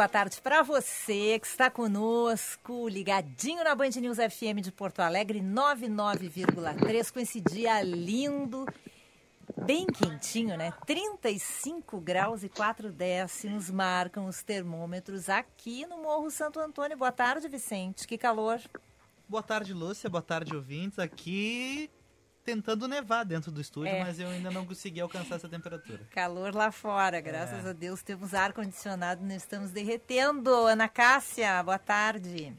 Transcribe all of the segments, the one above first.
Boa tarde para você que está conosco, ligadinho na Band News FM de Porto Alegre, 99,3, com esse dia lindo, bem quentinho, né? 35 graus e 4 décimos marcam os termômetros aqui no Morro Santo Antônio. Boa tarde, Vicente. Que calor. Boa tarde, Lúcia. Boa tarde, ouvintes. Aqui tentando nevar dentro do estúdio, é. mas eu ainda não consegui alcançar essa temperatura. Calor lá fora, graças é. a Deus temos ar condicionado, não estamos derretendo. Ana Cássia, boa tarde.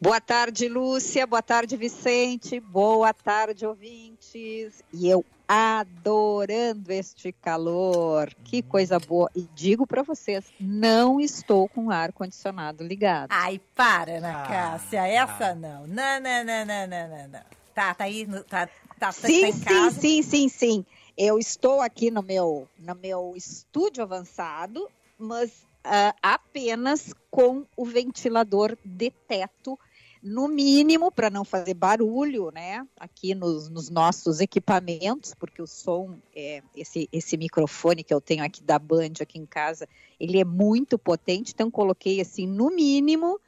Boa tarde, Lúcia. Boa tarde, Vicente. Boa tarde, ouvintes. E eu adorando este calor. Que uhum. coisa boa. E digo para vocês, não estou com ar condicionado ligado. Ai, para, Ana ah, Cássia. Essa ah. não. Não, não, não, não, não, não. Tá, tá aí, tá, tá, sim, tá em casa? Sim, sim, sim, sim. Eu estou aqui no meu, no meu estúdio avançado, mas uh, apenas com o ventilador de teto, no mínimo, para não fazer barulho, né? Aqui nos, nos, nossos equipamentos, porque o som, é, esse, esse microfone que eu tenho aqui da Band aqui em casa, ele é muito potente, então coloquei assim no mínimo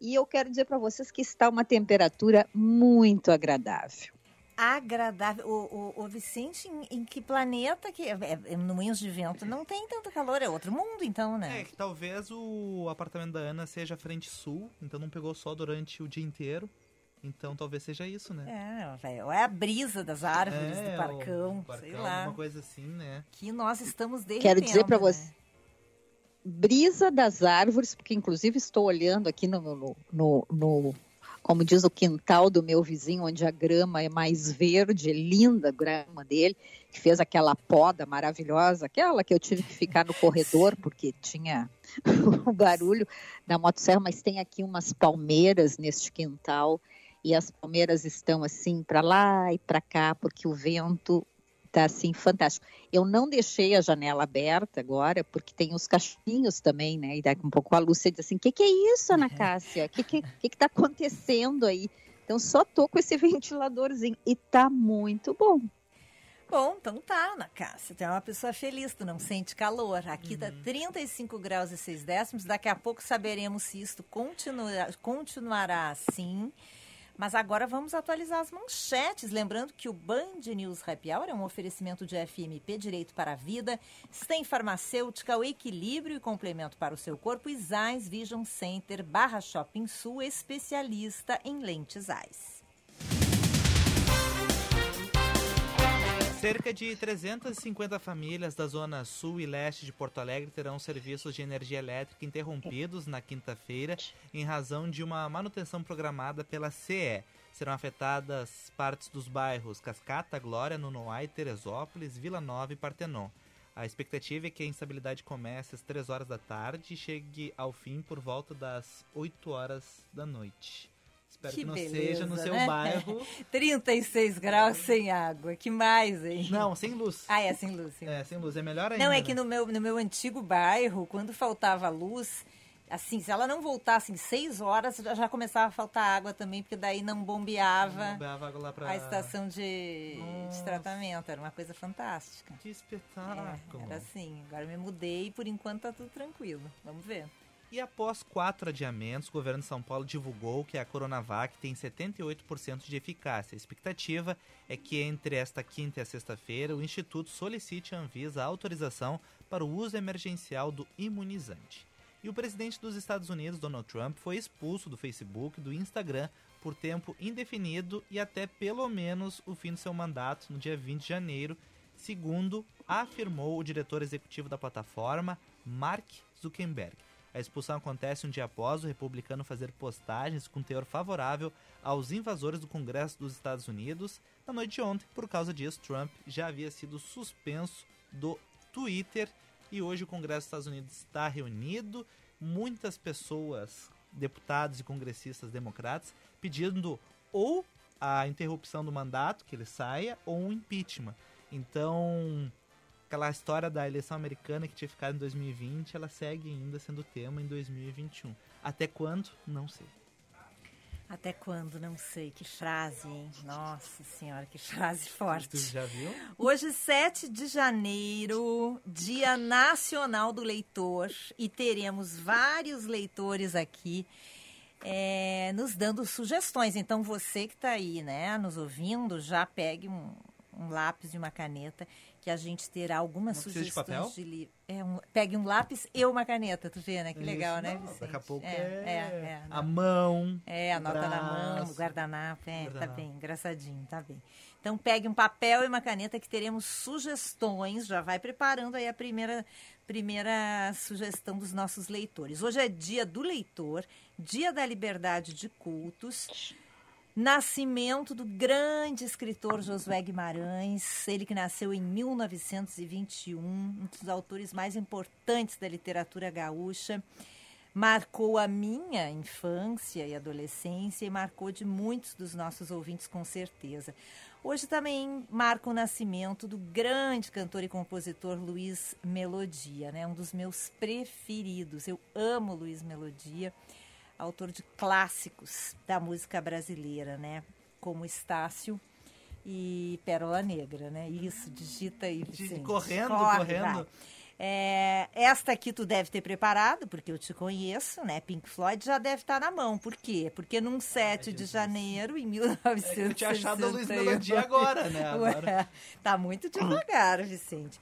e eu quero dizer para vocês que está uma temperatura muito agradável. Agradável. O, o, o Vicente, em, em, que planeta que. É, é, no Moinhos de Vento não tem tanto calor, é outro mundo, então, né? É, que talvez o apartamento da Ana seja frente sul, então não pegou sol durante o dia inteiro. Então talvez seja isso, né? É, ou é a brisa das árvores é, do parcão, parcão, sei lá. Uma coisa assim, né? Que nós estamos derretendo. Quero dizer para né? você brisa das árvores, porque inclusive estou olhando aqui no, no, no, no, como diz o quintal do meu vizinho, onde a grama é mais verde, linda a grama dele, que fez aquela poda maravilhosa, aquela que eu tive que ficar no corredor porque tinha o barulho da motosserra, mas tem aqui umas palmeiras neste quintal e as palmeiras estão assim para lá e para cá porque o vento Tá assim fantástico. Eu não deixei a janela aberta agora, porque tem os cachorrinhos também, né? E daqui um pouco a Lúcia diz assim: o que, que é isso, Ana Cássia? O que, que, que, que tá acontecendo aí? Então só tô com esse ventiladorzinho e tá muito bom. Bom, então tá, Ana Cássia. Tu é uma pessoa feliz, tu não sente calor. Aqui tá uhum. tá 35 graus e 6 décimos. Daqui a pouco saberemos se isto continua, continuará assim. Mas agora vamos atualizar as manchetes. Lembrando que o Band News Happy Hour é um oferecimento de FMP Direito para a Vida, STEM Farmacêutica, o equilíbrio e complemento para o seu corpo e Zais Vision Center, barra Shopping Sul, especialista em lentes AIS. Cerca de 350 famílias da zona sul e leste de Porto Alegre terão serviços de energia elétrica interrompidos na quinta-feira em razão de uma manutenção programada pela CE. Serão afetadas partes dos bairros Cascata, Glória, Nunoai, Teresópolis, Vila Nova e Partenon. A expectativa é que a instabilidade comece às 3 horas da tarde e chegue ao fim por volta das 8 horas da noite. Espero que, que não beleza, seja no seu né? bairro. 36 graus sem água. Que mais, hein? Não, sem luz. Ah, é sem luz. Sem é, sem luz. É melhor ainda. Não, é que no meu, no meu antigo bairro, quando faltava luz, assim, se ela não voltasse em 6 horas, já, começava a faltar água também, porque daí não bombeava, não bombeava pra... a estação de, de, tratamento. Era uma coisa fantástica. Que espetáculo. É, era assim. Agora me mudei e por enquanto tá tudo tranquilo. Vamos ver. E após quatro adiamentos, o governo de São Paulo divulgou que a Coronavac tem 78% de eficácia. A expectativa é que entre esta quinta e a sexta-feira o Instituto solicite a Anvisa a autorização para o uso emergencial do imunizante. E o presidente dos Estados Unidos, Donald Trump, foi expulso do Facebook e do Instagram por tempo indefinido e até pelo menos o fim do seu mandato no dia 20 de janeiro, segundo afirmou o diretor executivo da plataforma, Mark Zuckerberg. A expulsão acontece um dia após o republicano fazer postagens com teor favorável aos invasores do Congresso dos Estados Unidos. Na noite de ontem, por causa disso, Trump já havia sido suspenso do Twitter e hoje o Congresso dos Estados Unidos está reunido. Muitas pessoas, deputados e congressistas democratas, pedindo ou a interrupção do mandato, que ele saia, ou um impeachment. Então, aquela história da eleição americana que tinha ficado em 2020, ela segue ainda sendo tema em 2021. Até quando? Não sei. Até quando? Não sei. Que frase, hein? Nossa Senhora, que frase forte. Tu já viu? Hoje, 7 de janeiro, Dia Nacional do Leitor, e teremos vários leitores aqui é, nos dando sugestões. Então, você que está aí, né, nos ouvindo, já pegue um, um lápis e uma caneta, que a gente terá algumas Não de sugestões papel? de livro. É um, pegue um lápis e uma caneta, tu vê, né? Que legal, Isso, né, não, Vicente? Daqui a pouco é, é, é, é, a mão. É, anota na mão, o guardanapo, é, tá Guardanapo. bem, engraçadinho, tá bem. Então pegue um papel e uma caneta que teremos sugestões, já vai preparando aí a primeira, primeira sugestão dos nossos leitores. Hoje é dia do leitor, dia da liberdade de cultos, nascimento do grande escritor Josué Guimarães, ele que nasceu em 1921, um dos autores mais importantes da literatura gaúcha marcou a minha infância e adolescência e marcou de muitos dos nossos ouvintes com certeza. Hoje também marca o nascimento do grande cantor e compositor Luiz Melodia, né? Um dos meus preferidos. Eu amo Luiz Melodia, autor de clássicos da música brasileira, né? Como Estácio e Pérola Negra, né? Isso, digita aí, Vicente. correndo, Corre, correndo. vai. É, esta aqui tu deve ter preparado, porque eu te conheço, né? Pink Floyd já deve estar na mão. Por quê? Porque num 7 de janeiro, em É que eu tinha achado a Luiz 1961... Melodia agora, né? Agora. Ué, tá muito devagar, Vicente.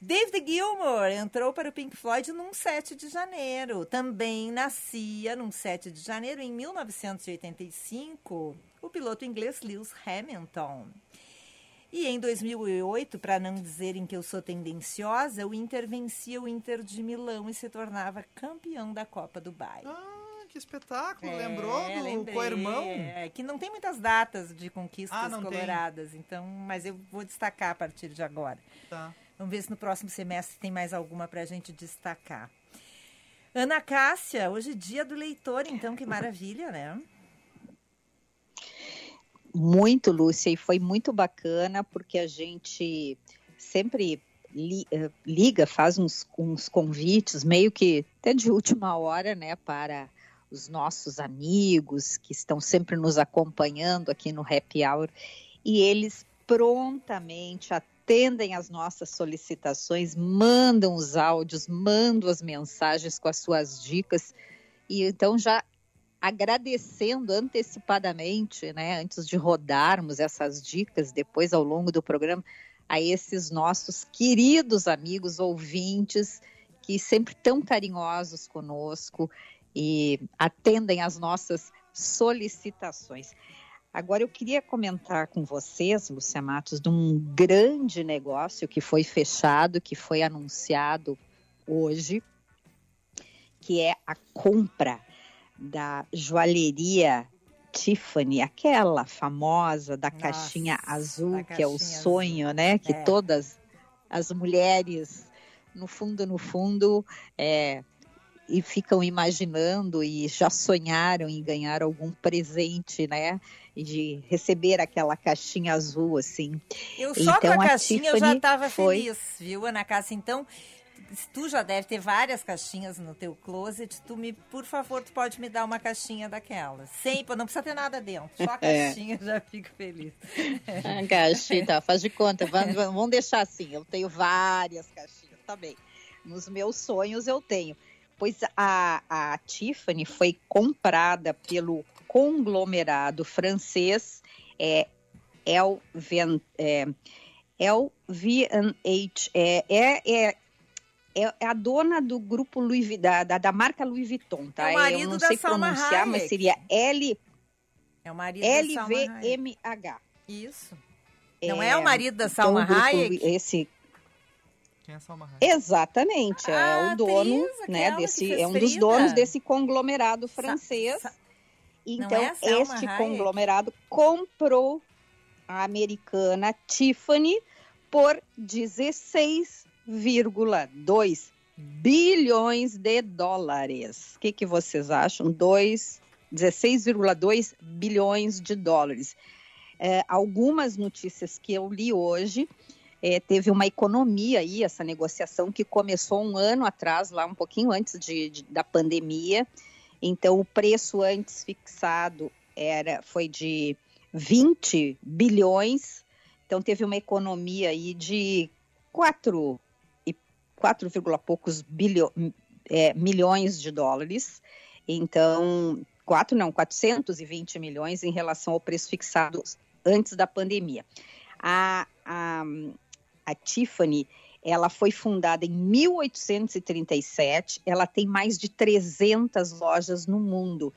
David Gilmour entrou para o Pink Floyd num 7 de janeiro. Também nascia num 7 de janeiro, em 1985, o piloto inglês Lewis Hamilton. E em 2008, para não dizerem que eu sou tendenciosa, o Inter vencia o Inter de Milão e se tornava campeão da Copa Dubai. Ah, que espetáculo. É, Lembrou do lembrei. co-irmão? É, que não tem muitas datas de conquistas Ah, não tem. coloradas, então, mas eu vou destacar a partir de agora. Tá. Vamos ver se no próximo semestre tem mais alguma para a gente destacar. Ana Cássia, hoje é dia do leitor, então que maravilha, né? Muito, Lúcia, e foi muito bacana porque a gente sempre li- eh, liga, faz uns, uns convites, meio que até de última hora, né, para os nossos amigos que estão sempre nos acompanhando aqui no Happy Hour, e eles prontamente atendem às nossas solicitações, mandam os áudios, mandam as mensagens com as suas dicas, e então já agradecendo antecipadamente, né, antes de rodarmos essas dicas depois ao longo do programa, a esses nossos queridos amigos ouvintes que sempre tão carinhosos conosco e atendem às nossas solicitações. Agora eu queria comentar com vocês, Lúcia Matos, de um grande negócio que foi fechado, que foi anunciado hoje, que é a compra da joalheria Tiffany, aquela famosa da Nossa, caixinha azul, da que é o caixinha sonho, né? Que É. todas as mulheres, no fundo, no fundo, é, e ficam imaginando e já sonharam em ganhar algum presente, né? E de receber aquela caixinha azul, assim. Eu só Então, com a a caixinha eu já Tiffany estava foi- feliz, viu, Ana Cássia? Então, tu já deve ter várias caixinhas no teu closet. Tu me, por favor, tu pode me dar uma caixinha daquelas. Sempre, não precisa ter nada dentro. Só a É. caixinha eu já fico feliz. A caixinha, tá, faz de conta, vamos, vamos deixar assim. Eu tenho várias caixinhas, tá bem. Nos meus sonhos eu tenho. Pois a, a Tiffany foi comprada pelo conglomerado francês é, LVN, é, LVMH. É, é, é, é a dona do grupo Louis Vuitton, da, da, marca Louis Vuitton, tá? É o marido eu não da sei Salma pronunciar, mas Hayek. seria L, É o marido da Salma Hayek. LVMH. Isso. Não é o marido da Então, Salma Hayek? Esse, Quem é Salma Hayek? exatamente, Ah, é a o dono, atriz, né, desse, é um dos donos desse conglomerado francês. Sa- Então, é este Hayek? conglomerado comprou a americana Tiffany por 16,2 bilhões de dólares. O que, que vocês acham? 2 16,2 bilhões de dólares. É, algumas notícias que eu li hoje é, teve uma economia aí, essa negociação que começou um ano atrás, lá um pouquinho antes de, de, da pandemia. Então, o preço antes fixado era foi de 20 bilhões. Então, teve uma economia aí de 4 e 4, poucos bilho, é, milhões de dólares. Então, 4 não, 420 milhões em relação ao preço fixado antes da pandemia. A, a, a Tiffany, ela foi fundada em 1837, ela tem mais de 300 lojas no mundo.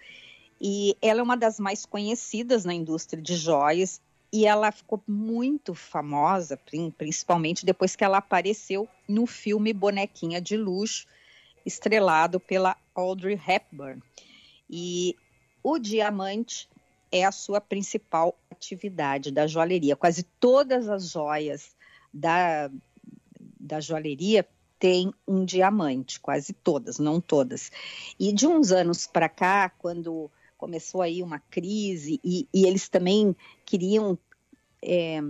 E ela é uma das mais conhecidas na indústria de joias e ela ficou muito famosa, principalmente depois que ela apareceu no filme Bonequinha de Luxo, estrelado pela Audrey Hepburn. E o diamante é a sua principal atividade da joalheria. Quase todas as joias da, da joalheria têm um diamante, quase todas, não todas. E de uns anos para cá, quando começou aí uma crise e, e eles também queriam é,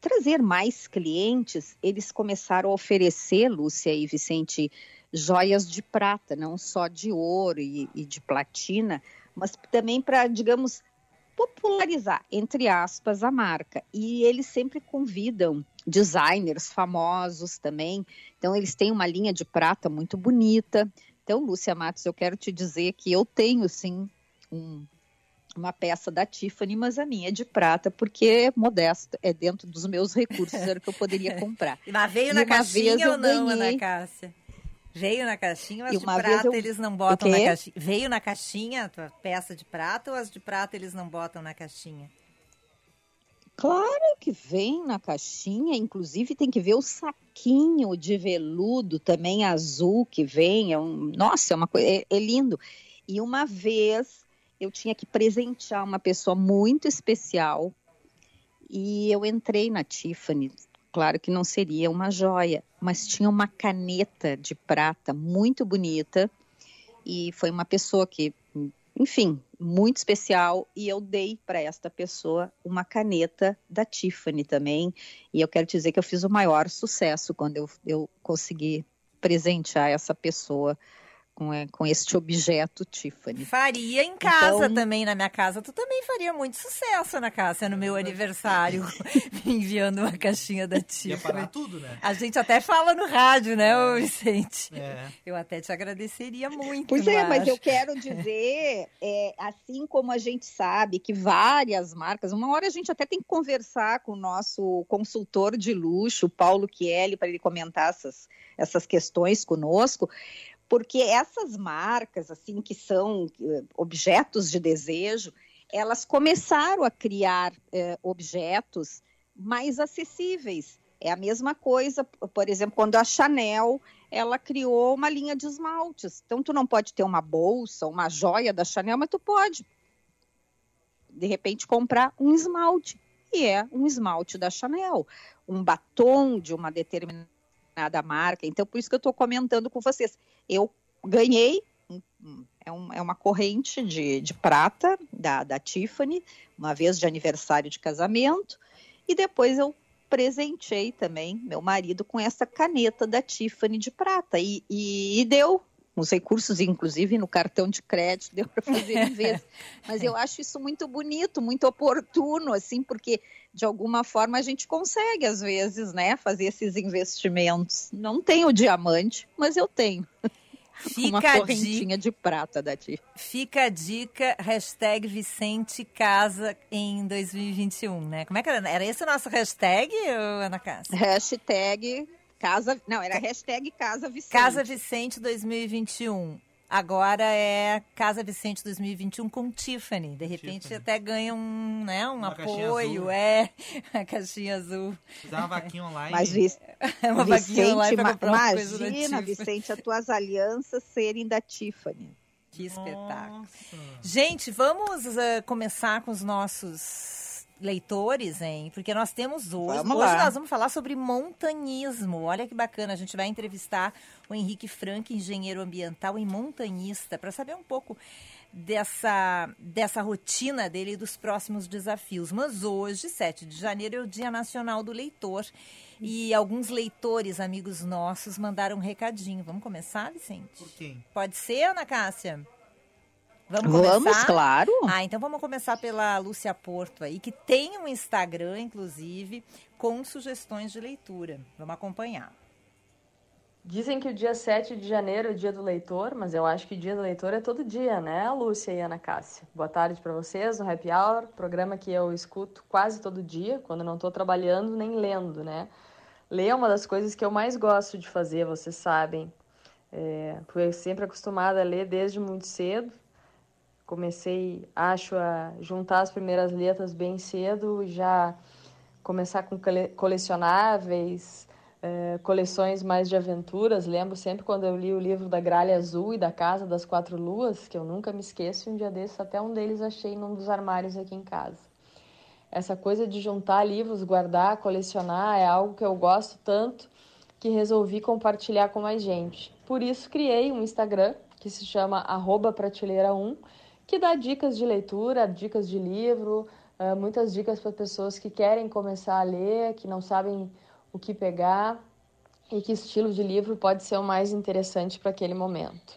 trazer mais clientes, eles começaram a oferecer, Lúcia e Vicente, joias de prata, não só de ouro e, e de platina, mas também para, digamos, popularizar, entre aspas, a marca. E eles sempre convidam designers famosos também. Então, eles têm uma linha de prata muito bonita. Então, Lúcia Matos, eu quero te dizer que eu tenho, sim, um, uma peça da Tiffany, mas a minha é de prata, porque é modesto, é dentro dos meus recursos, era o que eu poderia comprar. Mas veio e na caixinha ou não, ganhei... Ana Cássia? Veio na caixinha, mas de prata eu... eles não botam na caixinha. Veio na caixinha a tua peça de prata ou as de prata eles não botam na caixinha? Claro que vem na caixinha, inclusive tem que ver o saquinho de veludo também azul que vem. É um, nossa, é uma coisa, é, é lindo. E uma vez eu tinha que presentear uma pessoa muito especial e eu entrei na Tiffany, Claro que não seria uma joia, mas tinha uma caneta de prata muito bonita e foi uma pessoa que, enfim, muito especial e eu dei para esta pessoa uma caneta da Tiffany também e eu quero dizer que eu fiz o maior sucesso quando eu, eu consegui presentear essa pessoa com, é, com este objeto Tiffany. Faria em casa então... também, na minha casa. Tu também faria muito sucesso na casa no meu aniversário, enviando uma caixinha da Tiffany. Ia parar tudo, né? A gente até fala no rádio, né, é. Vicente? É. Eu até te agradeceria muito. Pois é, mas eu quero dizer, é, assim como a gente sabe que várias marcas, uma hora a gente até tem que conversar com o nosso consultor de luxo, Paulo Chielli, para ele comentar essas, essas questões conosco, porque essas marcas, assim, que são eh, objetos de desejo, elas começaram a criar eh, objetos mais acessíveis. É a mesma coisa, por exemplo, quando a Chanel ela criou uma linha de esmaltes. Então, tu não pode ter uma bolsa, uma joia da Chanel, mas tu pode, de repente, comprar um esmalte. E é um esmalte da Chanel, um batom de uma determinada da marca. Então, por isso que eu estou comentando com vocês. Eu ganhei, é, um, é uma corrente de, de prata da, da Tiffany, uma vez de aniversário de casamento, e depois eu presenteei também meu marido com essa caneta da Tiffany de prata. E, e, e deu, os recursos, inclusive no cartão de crédito, deu para fazer em vez. Mas eu acho isso muito bonito, muito oportuno, assim, porque de alguma forma a gente consegue, às vezes, né, fazer esses investimentos. Não tenho diamante, mas eu tenho. Fica uma correntinha de prata da tia. Fica a dica, hashtag Vicente Casa em 2021, né? Como é que era? Era esse o nosso hashtag, Ana Cássia? Hashtag Casa... Não, era hashtag Casa Vicente. Casa Vicente 2021. Agora é Casa Vicente 2021 com Tiffany. De repente Tiffany. até ganha um, né, um apoio. É, a caixinha azul. Dá uma vaquinha online. Mas é uma Vicente, vaquinha online pra comprar imagina, Vicente, as tuas alianças serem da Tiffany. Que espetáculo. Nossa. Gente, vamos uh, começar com os nossos leitores, hein? Porque nós temos hoje. Vamos hoje lá. nós vamos falar sobre montanismo. Olha que bacana. A gente vai entrevistar o Henrique Frank, engenheiro ambiental e montanhista, para saber um pouco dessa, dessa rotina dele e dos próximos desafios. Mas hoje, 7 de janeiro, é o Dia Nacional do Leitor. E alguns leitores, amigos nossos, mandaram um recadinho. Vamos começar, Vicente? Por? Pode ser, Ana Cássia? Vamos, vamos claro. Ah, então vamos começar pela Lúcia Porto aí, que tem um Instagram, inclusive, com sugestões de leitura. Vamos acompanhar. Dizem que o dia 7 de janeiro é o dia do leitor, mas eu acho que o dia do leitor é todo dia, né, Lúcia e Ana Cássia? Boa tarde para vocês no Happy Hour, programa que eu escuto quase todo dia, quando não estou trabalhando nem lendo, né? Ler é uma das coisas que eu mais gosto de fazer, vocês sabem. É, fui sempre acostumada a ler desde muito cedo. Comecei, acho, a juntar as primeiras letras bem cedo, já começar com colecionáveis, é, coleções mais de aventuras. Lembro sempre quando eu li o livro da Gralha Azul e da Casa das Quatro Luas, que eu nunca me esqueço, um dia desses até um deles achei num dos armários aqui em casa. Essa coisa de juntar livros, guardar, colecionar, é algo que eu gosto tanto que resolvi compartilhar com mais gente. Por isso criei um Instagram que se chama prateleira1, que dá dicas de leitura, dicas de livro, é, muitas dicas para pessoas que querem começar a ler, que não sabem o que pegar e que estilo de livro pode ser o mais interessante para aquele momento.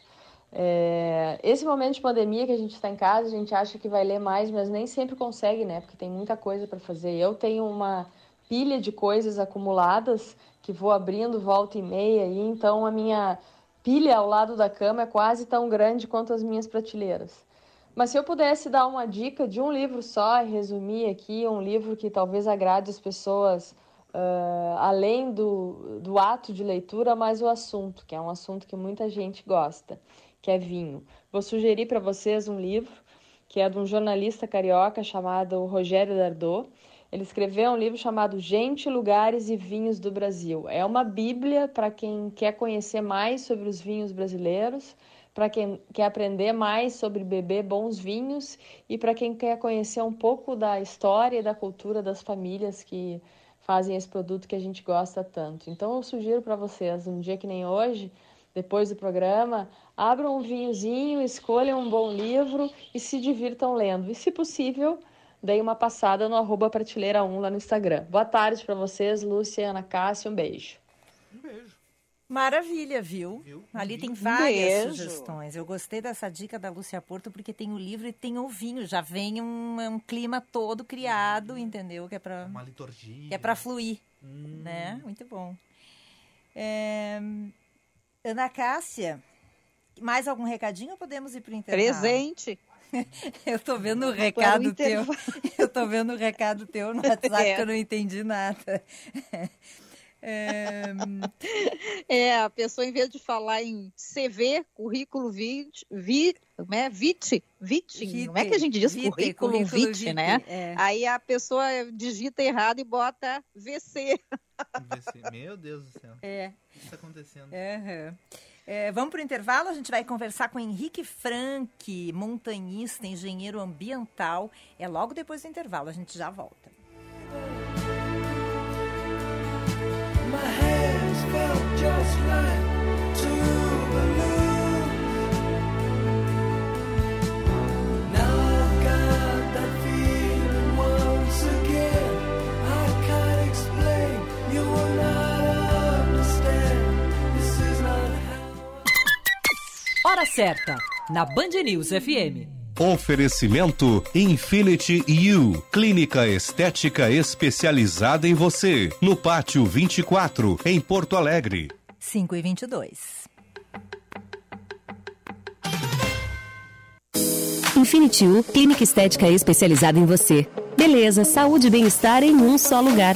É, esse momento de pandemia que a gente está em casa, a gente acha que vai ler mais, mas nem sempre consegue, né? Porque tem muita coisa para fazer. Eu tenho uma pilha de coisas acumuladas que vou abrindo volta e meia, e então a minha pilha ao lado da cama é quase tão grande quanto as minhas prateleiras. Mas se eu pudesse dar uma dica de um livro só e resumir aqui, um livro que talvez agrade as pessoas uh, além do, do ato de leitura, mas o assunto, que é um assunto que muita gente gosta, que é vinho. Vou sugerir para vocês um livro que é de um jornalista carioca chamado Rogério Dardot. Ele escreveu um livro chamado Gente, Lugares e Vinhos do Brasil. É uma bíblia para quem quer conhecer mais sobre os vinhos brasileiros, para quem quer aprender mais sobre beber bons vinhos e para quem quer conhecer um pouco da história e da cultura das famílias que fazem esse produto que a gente gosta tanto. Então eu sugiro para vocês, um dia que nem hoje, depois do programa, abram um vinhozinho, escolham um bom livro e se divirtam lendo. E se possível, deem uma passada no arroba prateleira 1 lá no Instagram. Boa tarde para vocês, Lúcia Ana Cássia, um beijo. Um beijo. Maravilha, viu? viu? Ali tem várias sugestões. Eu gostei dessa dica da Lúcia Porto porque tem o livro e tem o vinho. Já vem um, um clima todo criado, hum, entendeu? Que é para uma liturgia. Que é para fluir, hum. né? Muito bom. É... Ana Cássia, mais algum recadinho ou podemos ir para o intervalo? Presente. eu tô vendo o recado teu. Eu tô vendo o recado teu no WhatsApp é. que eu não entendi nada. É... é... a pessoa, em vez de falar em CV, currículo vit, vi, é? VIT, VIT, como é que a gente diz vite, currículo, currículo VIT, né? É. Aí a pessoa digita errado e bota VC. VC. Meu Deus do céu. É. O que está acontecendo? Uhum. É, vamos para o intervalo, a gente vai conversar com Henrique Frank, montanhista, engenheiro ambiental. É logo depois do intervalo, a gente já volta. Certa, na Band News FM. Oferecimento Infinity U, clínica estética especializada em você, no Pátio 24, em Porto Alegre. 5 e 22. Infinity U, clínica estética especializada em você. Beleza, saúde e bem-estar em um só lugar.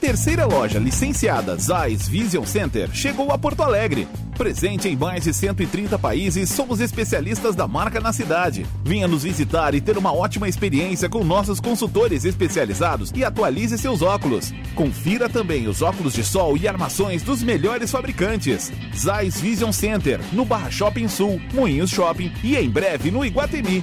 Terceira loja licenciada Zeiss Vision Center chegou a Porto Alegre. Presente em mais de 130 países, somos especialistas da marca na cidade. Venha nos visitar e ter uma ótima experiência com nossos consultores especializados e atualize seus óculos. Confira também os óculos de sol e armações dos melhores fabricantes. Zeiss Vision Center, no Barra Shopping Sul, Moinhos Shopping e em breve no Iguatemi.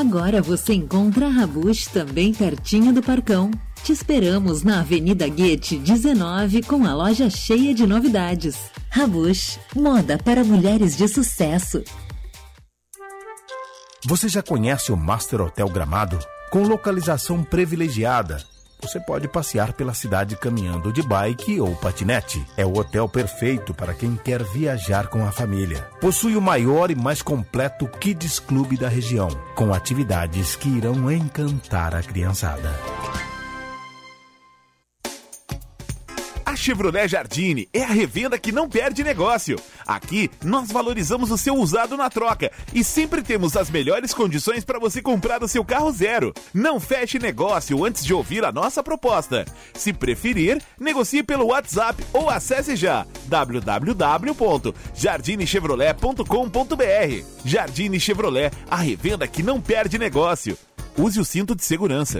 Agora você encontra a Rabush também pertinho do Parcão. Te esperamos na Avenida Guete 19 com a loja cheia de novidades. Rabush, moda para mulheres de sucesso. Você já conhece o Master Hotel Gramado? Com localização privilegiada você pode passear pela cidade caminhando de bike ou patinete. É o hotel perfeito para quem quer viajar com a família. Possui o maior e mais completo Kids Club da região, com atividades que irão encantar a criançada. Chevrolet Jardine é a revenda que não perde negócio. Aqui nós valorizamos o seu usado na troca e sempre temos as melhores condições para você comprar o seu carro zero. Não feche negócio antes de ouvir a nossa proposta. Se preferir, negocie pelo WhatsApp ou acesse já www.jardinechevrolet.com.br. Jardine Chevrolet, a revenda que não perde negócio. Use o cinto de segurança.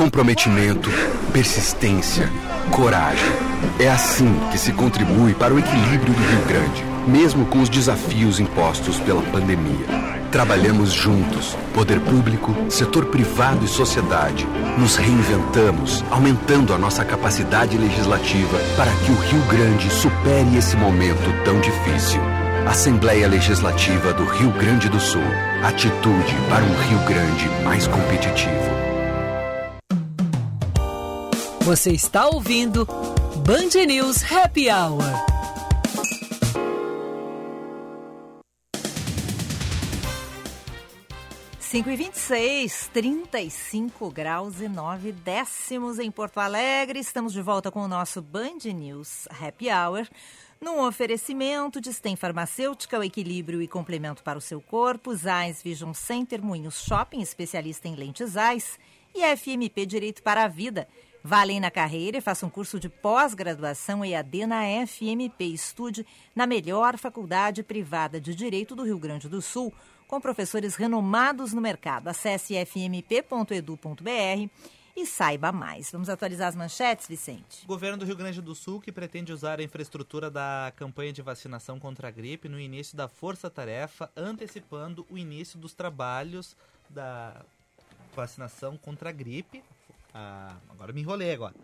Comprometimento, persistência, coragem. É assim que se contribui para o equilíbrio do Rio Grande, mesmo com os desafios impostos pela pandemia. Trabalhamos juntos, poder público, setor privado e sociedade. Nos reinventamos, aumentando a nossa capacidade legislativa para que o Rio Grande supere esse momento tão difícil. Assembleia Legislativa do Rio Grande do Sul. Atitude para um Rio Grande mais competitivo. Você está ouvindo Band News Happy Hour. Cinco e vinte e seis, 35 graus e 9 décimos em Porto Alegre. Estamos de volta com o nosso Band News Happy Hour. Num oferecimento de Stem Farmacêutica, o equilíbrio e complemento para o seu corpo, Zais Vision Center, Moinhos Shopping, especialista em lentes Zais, e FMP Direito para a Vida. Valem na carreira e faça um curso de pós-graduação EAD na FMP. Estude na melhor faculdade privada de Direito do Rio Grande do Sul, com professores renomados no mercado. Acesse fmp.edu.br e saiba mais. Vamos atualizar as manchetes, Vicente? O governo do Rio Grande do Sul, que pretende usar a infraestrutura da campanha de vacinação contra a gripe no início da força-tarefa, antecipando o início dos trabalhos da vacinação contra a gripe, ah, agora me enrolei agora.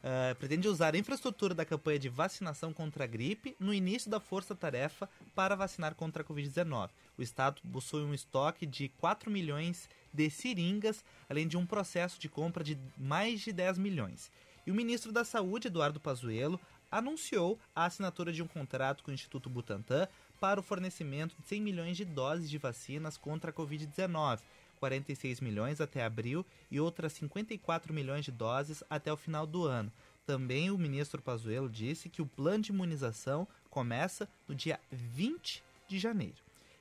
Uh, pretende usar a infraestrutura da campanha de vacinação contra a gripe no início da força-tarefa para vacinar contra a Covid-19. O Estado possui um estoque de 4 milhões de seringas, além de um processo de compra de mais de 10 milhões. E o ministro da Saúde, Eduardo Pazuello, anunciou a assinatura de um contrato com o Instituto Butantan para o fornecimento de 100 milhões de doses de vacinas contra a Covid-19 46 milhões até abril e outras 54 milhões de doses até o final do ano. Também o ministro Pazuello disse que o plano de imunização começa no dia 20 de janeiro.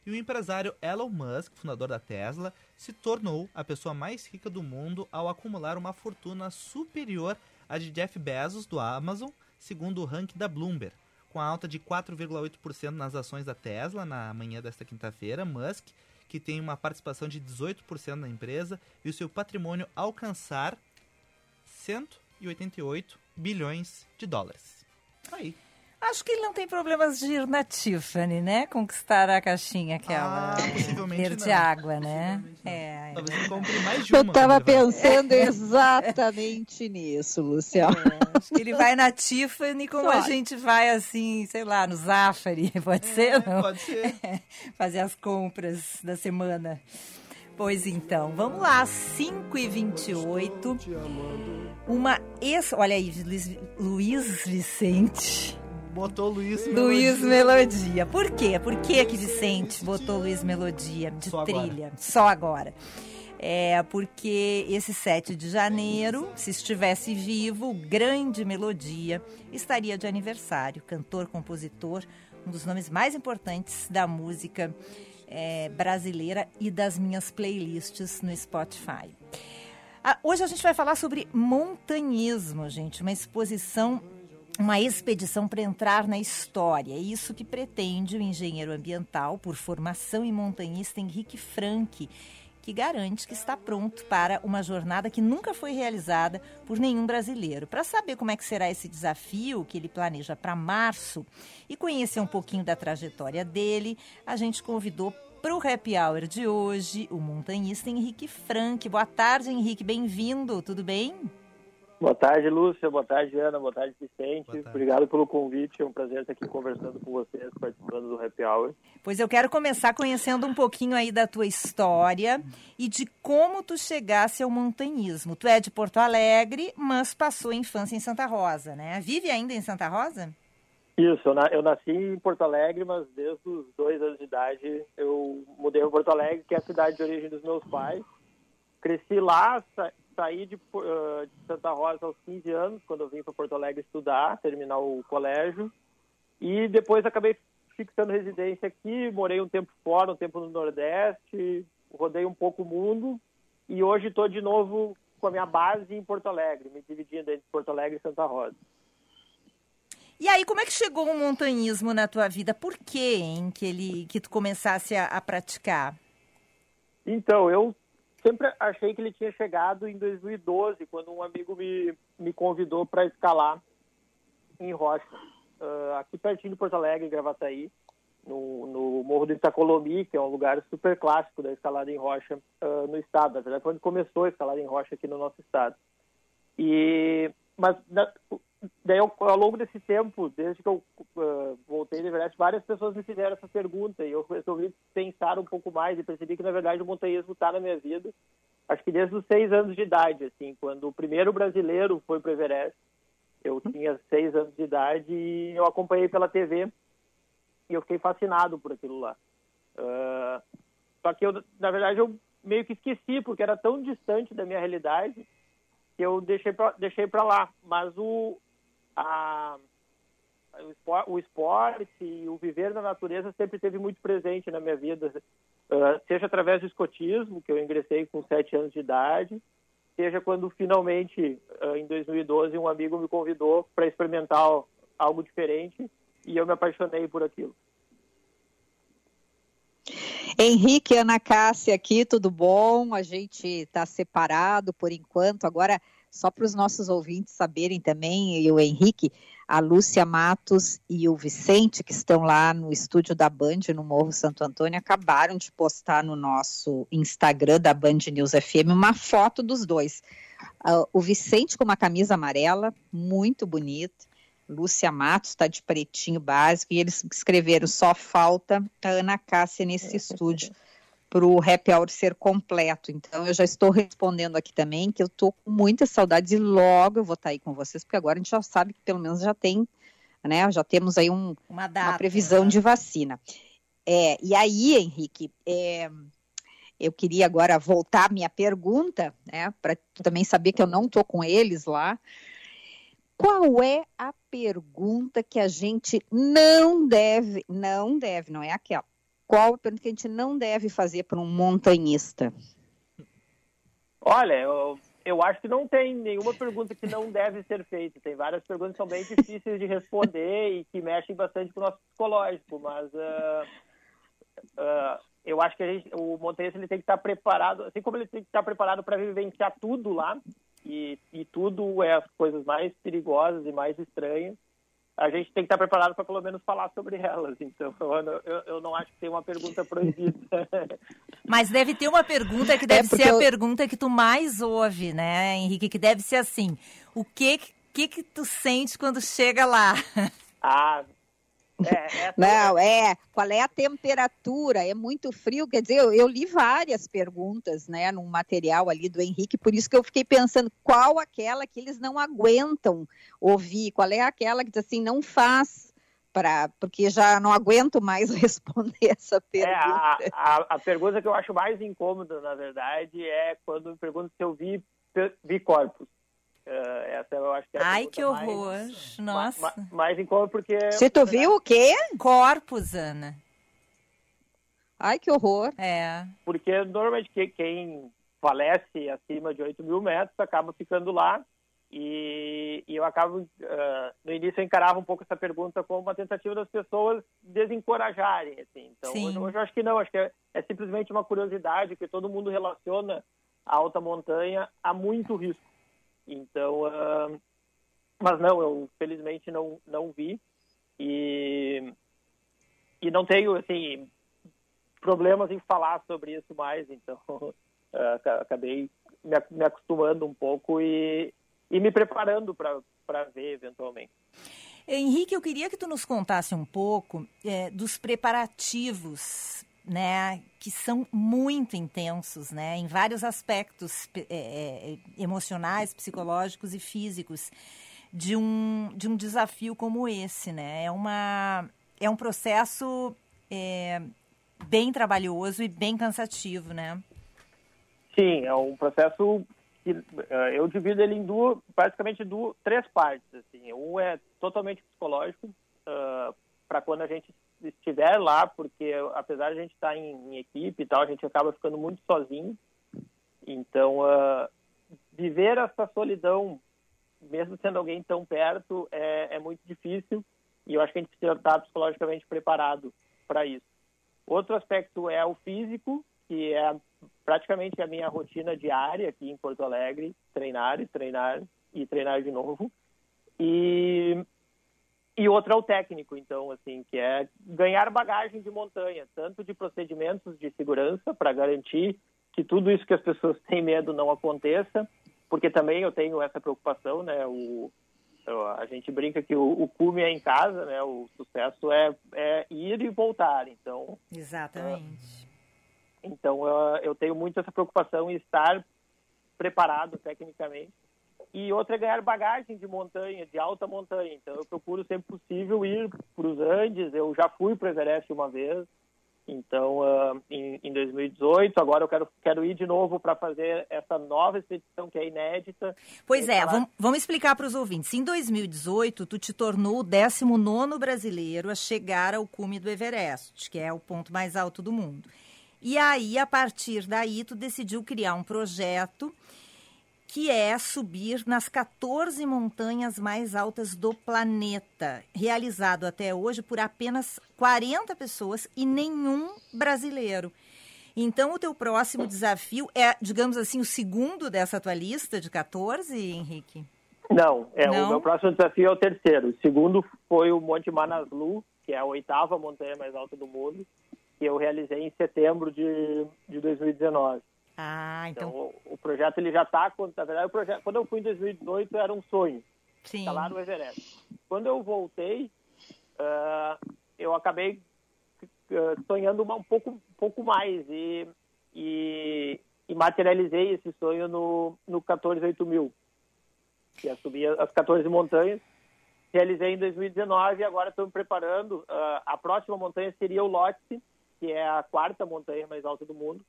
E o empresário Elon Musk, fundador da Tesla, se tornou a pessoa mais rica do mundo ao acumular uma fortuna superior à de Jeff Bezos do Amazon, segundo o ranking da Bloomberg. Com a alta de 4,8% nas ações da Tesla na manhã desta quinta-feira, Musk que tem uma participação de 18% na empresa e o seu patrimônio alcançar 188 bilhões de dólares. Aí. Acho que ele não tem problemas de ir na Tiffany, né? Conquistar a caixinha aquela. Ah, possivelmente verde não. água, né? É. Talvez ele compre mais de uma. Eu estava vai. pensando exatamente nisso, Luciano. É, acho que ele vai na Tiffany como a gente vai assim, sei lá, no Zafari, pode ser? Não? Pode ser. Fazer as compras da semana. Pois então, vamos lá, 5 e 28 Uma ex. Olha aí, Luiz, Luiz Vicente. Botou Luiz Melodia. Luiz Melodia. Por quê? Por que que Vicente botou Luiz Melodia de Só trilha? Agora. Só agora. É porque esse 7 de janeiro, se estivesse vivo, o grande melodia estaria de aniversário. Cantor, compositor, um dos nomes mais importantes da música é, brasileira e das minhas playlists no Spotify. Ah, hoje a gente vai falar sobre montanhismo, gente, uma exposição, uma expedição para entrar na história. É isso que pretende o engenheiro ambiental por formação e montanhista Henrique Franck que garante que está pronto para uma jornada que nunca foi realizada por nenhum brasileiro. Para saber como é que será esse desafio que ele planeja para março e conhecer um pouquinho da trajetória dele, a gente convidou para o Happy Hour de hoje o montanhista Henrique Frank. Boa tarde, Henrique, bem-vindo, tudo bem? Boa tarde, Lúcia. Boa tarde, Ana. Boa tarde, Vicente. Boa tarde. Obrigado pelo convite. É um prazer estar aqui conversando com vocês, participando do Happy Hour. Pois eu quero começar conhecendo um pouquinho aí da tua história e de como tu chegasse ao montanhismo. Tu é de Porto Alegre, mas passou a infância em Santa Rosa, né? Vive ainda em Santa Rosa? Isso, eu nasci em Porto Alegre, mas desde os dois anos de idade eu mudei para Porto Alegre, que é a cidade de origem dos meus pais. Cresci lá, saí de, uh, de, Santa Rosa aos 15 anos, quando eu vim para Porto Alegre estudar, terminar o colégio. E depois acabei fixando residência aqui, morei um tempo fora, um tempo no Nordeste, rodei um pouco o mundo. E hoje estou de novo com a minha base em Porto Alegre, me dividindo entre Porto Alegre e Santa Rosa. E aí, como é que chegou o montanhismo na tua vida? Por que, hein, que, ele, que tu começasse a, a praticar? Então, eu sempre achei que ele tinha chegado em 2012, quando um amigo me, me convidou para escalar em rocha, uh, aqui pertinho de Porto Alegre, em Gravataí, no, no Morro do Itacolomi, que é um lugar super clássico da escalada em rocha uh, no estado. Na verdade, onde começou a escalada em rocha aqui no nosso estado. E, mas na, daí, ao, ao, longo desse tempo, desde que eu uh, voltei de Everest, várias pessoas me fizeram essa pergunta e eu resolvi pensar um pouco mais e percebi que, na verdade, o montanhismo está na minha vida. Acho que desde os seis anos de idade, assim, quando o primeiro brasileiro foi para o Everest, eu tinha seis anos de idade e eu acompanhei pela TV e eu fiquei fascinado por aquilo lá. Uh, só que, eu, na verdade, eu meio que esqueci, porque era tão distante da minha realidade que eu deixei para deixei lá. Mas o, a, o esporte e o viver na natureza sempre esteve muito presente na minha vida, uh, seja através do escotismo, que eu ingressei com sete anos de idade, seja quando finalmente, uh, em 2012, um amigo me convidou para experimentar algo diferente e eu me apaixonei por aquilo. Henrique, Ana Cássia aqui, tudo bom? A gente está separado por enquanto. Agora, só para os nossos ouvintes saberem também, e o Henrique, a Lúcia Matos e o Vicente, que estão lá no estúdio da Band, no Morro Santo Antônio, acabaram de postar no nosso Instagram da Band News FM uma foto dos dois. Uh, o Vicente com uma camisa amarela, muito bonita Lúcia Matos está de pretinho básico, e eles escreveram só falta a Ana Cássia nesse estúdio para o happy hour ser completo. Então, eu já estou respondendo aqui também que eu estou com muitas saudades e logo eu vou estar tá aí com vocês, porque agora a gente já sabe que pelo menos já tem, né? Já temos aí um, uma, data, uma previsão né? de vacina. É, e aí, Henrique, é, eu queria agora voltar à minha pergunta, né? Para também saber que eu não estou com eles lá. Qual é a pergunta que a gente não deve, não deve, não é aquela. Qual a pergunta que a gente não deve fazer para um montanhista? Olha, eu, eu acho que não tem nenhuma pergunta que não deve ser feita. Tem várias perguntas que são bem difíceis de responder e que mexem bastante com o nosso psicológico, mas uh, uh, eu acho que gente, o montanhista ele tem que estar preparado, assim como ele tem que estar preparado para vivenciar tudo lá, e, e tudo é as coisas mais perigosas e mais estranhas, a gente tem que estar preparado para pelo menos falar sobre elas. Então, eu, eu, não acho que tem uma pergunta proibida. Mas deve ter uma pergunta que deve é ser a pergunta que tu mais ouve, né, Henrique? Que deve ser assim: o que que, que tu sente quando chega lá? Ah, É, não, é. Qual é a temperatura? É muito frio? Quer dizer, eu, eu, li várias perguntas, né, num material ali do Henrique, por isso que eu fiquei pensando qual aquela que eles não aguentam ouvir, qual é aquela que diz assim, não faz, pra, porque já não aguento mais responder essa pergunta. É, a, a, a, pergunta que eu acho mais incômoda, na verdade, é quando me perguntam se eu vi, vi corpos. Uh, essa eu acho que é a Ai, que horror. Mais, Nossa. Mais, mais incômodo porque. Se tu viu o quê? Corpos, Ana. Ai, que horror. É. Porque normalmente quem falece acima de 8 mil metros acaba ficando lá. E, e eu acabo, uh, no início eu encarava um pouco essa pergunta como uma tentativa das pessoas desencorajarem, assim. Então, hoje, hoje, eu acho que não, acho que é, é simplesmente uma curiosidade que todo mundo relaciona a alta montanha a muito risco. Então, uh, mas não, eu felizmente não, não vi e, e não tenho, assim, problemas em falar sobre isso mais, então uh, acabei me, me, acostumando um pouco e, e me preparando para ver eventualmente. Henrique, eu queria que tu nos contasse um pouco é, dos preparativos né, que são muito intensos, né, em vários aspectos é, é, emocionais, psicológicos e físicos de um, de um desafio como esse, né? É uma é um processo é, bem trabalhoso e bem cansativo, né? Sim, é um processo que uh, eu divido ele em duas, basicamente duas, três partes. Assim, um é totalmente psicológico uh, para quando a gente estiver lá, porque apesar de a gente estar em, em, equipe e tal, a gente acaba ficando muito sozinho. Então, uh, viver essa solidão, mesmo sendo alguém tão perto, é, é, muito difícil e eu acho que a gente precisa estar psicologicamente preparado para isso. Outro aspecto é o físico, que é praticamente a minha rotina diária aqui em Porto Alegre, treinar e treinar e treinar de novo. E e outro é o técnico, então, assim, que é ganhar bagagem de montanha, tanto de procedimentos de segurança para garantir que tudo isso que as pessoas têm medo não aconteça, porque também eu tenho essa preocupação, né? O, a gente brinca que o, o cume é em casa, né? O sucesso é, é ir e voltar, então. Exatamente. Uh, então uh, eu tenho muito essa preocupação em estar preparado tecnicamente e outra é ganhar bagagem de montanha, de alta montanha. Então eu procuro sempre possível ir para os Andes. Eu já fui para o Everest uma vez, então uh, em, em, 2018. Agora eu quero, quero ir de novo para fazer essa nova expedição que é inédita. Pois é, vamos, vamos explicar para os ouvintes. Em 2018, tu te tornou o 19 brasileiro a chegar ao cume do Everest, que é o ponto mais alto do mundo. E aí, a partir daí, tu decidiu criar um projeto que é subir nas 14 montanhas mais altas do planeta, realizado até hoje por apenas 40 pessoas e nenhum brasileiro. Então, o teu próximo desafio é, digamos assim, o segundo dessa tua lista de 14, Henrique? Não, é, Não? o meu próximo desafio é o terceiro. O segundo foi o Monte Manaslu, que é a oitava montanha mais alta do mundo, que eu realizei em setembro de, de 2019. Ah, então... então o, o, projeto ele já está, na verdade, o projeto, quando eu fui em 2018 era um sonho, Sim. escalar no Everest. Quando eu voltei, uh, eu acabei uh, sonhando uma, um pouco, um pouco mais e, e, e, materializei esse sonho no, no 14 mil, que é subir as 14 montanhas. Realizei em 2019 e agora estou me preparando. Uh, a próxima montanha seria o Lhotse, que é a quarta montanha mais alta do mundo.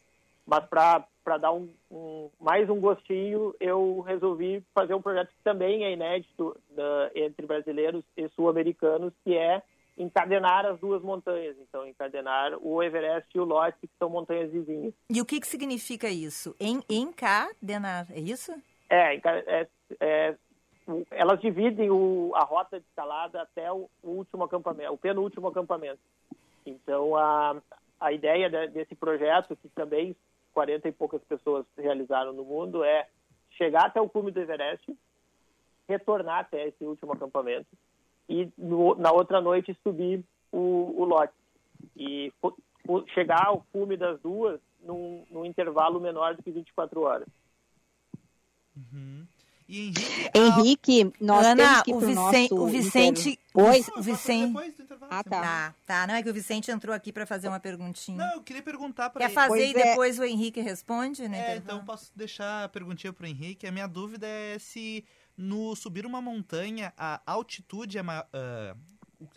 Mas para dar um, um, mais um gostinho, eu resolvi fazer um projeto que também é inédito da, entre brasileiros e sul-americanos, que é encadenar as duas montanhas. Então, encadenar o Everest e o Lhotse, que são montanhas vizinhas. E o que, que significa isso? Em, encadenar, é isso? É, é, é elas dividem o, a rota de escalada até o, o último acampamento, o penúltimo acampamento. Então, a, a ideia de, desse projeto, que também 40 e poucas pessoas realizaram no mundo é chegar até o cume do Everest, retornar até esse último acampamento e no, na outra noite subir o, o lote e chegar ao cume das duas num, num, intervalo menor do que 24 horas. Uhum. E Henrique, Henrique, nós Ana, temos que o, pro Vicen- nosso o Vicente. Oi? O Vicente. Ah, tá. Tá, tá. Não é que o Vicente entrou aqui para fazer uma perguntinha. Não, eu queria perguntar para Quer ele. fazer Pois e é. depois o Henrique responde, né? É, então eu posso deixar a perguntinha pro Henrique. A minha dúvida é se no subir uma montanha a altitude é ma- ah, o-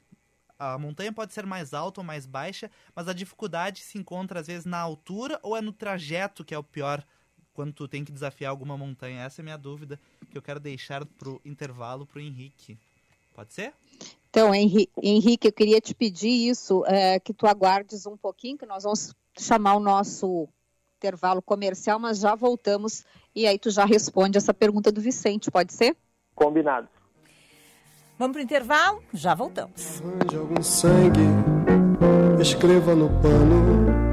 a montanha pode ser mais alta ou mais baixa, mas a dificuldade se encontra às vezes na altura ou é no trajeto que é o pior quando tu tem que desafiar alguma montanha. Essa é a minha dúvida que eu quero deixar pro intervalo pro Henrique. Pode ser? Então, Henri- Henrique, eu queria te pedir isso, é, que tu aguardes um pouquinho, que nós vamos chamar o nosso intervalo comercial, mas já voltamos e aí tu já responde essa pergunta do Vicente, pode ser? Combinado. Vamos pro intervalo? Já voltamos. De algum sangue, escreva no pano.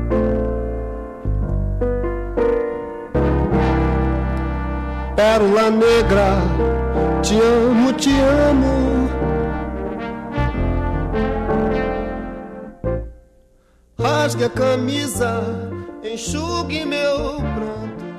Pérola negra, te amo, te amo. Rasgue a camisa, enxugue meu pranto.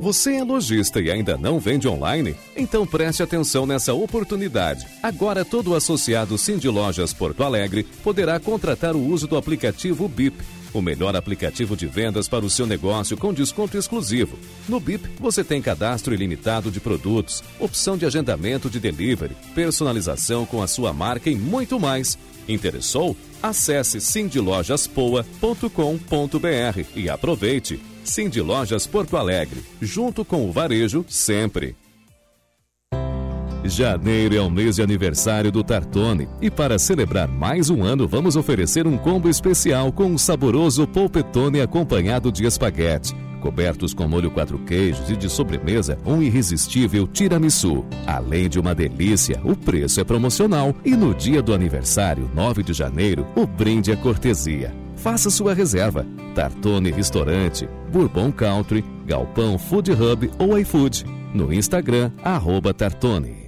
Você é lojista e ainda não vende online? Então preste atenção nessa oportunidade. Agora todo associado Cindy Lojas Porto Alegre poderá contratar o uso do aplicativo BIP, o melhor aplicativo de vendas para o seu negócio com desconto exclusivo. No BIP você tem cadastro ilimitado de produtos, opção de agendamento de delivery, personalização com a sua marca e muito mais. Interessou? Acesse cindylojaspoa.com.br e aproveite. Cindy Lojas Porto Alegre, junto com o varejo sempre. Janeiro é o mês de aniversário do Tartone e para celebrar mais um ano vamos oferecer um combo especial com um saboroso polpetone acompanhado de espaguete, cobertos com molho quatro queijos e de sobremesa um irresistível tiramisu. Além de uma delícia, o preço é promocional e no dia do aniversário, 9 de janeiro, o brinde é cortesia. Faça sua reserva. Tartone Restaurante, Bourbon Country, Galpão Food Hub ou iFood. No Instagram, arroba Tartone.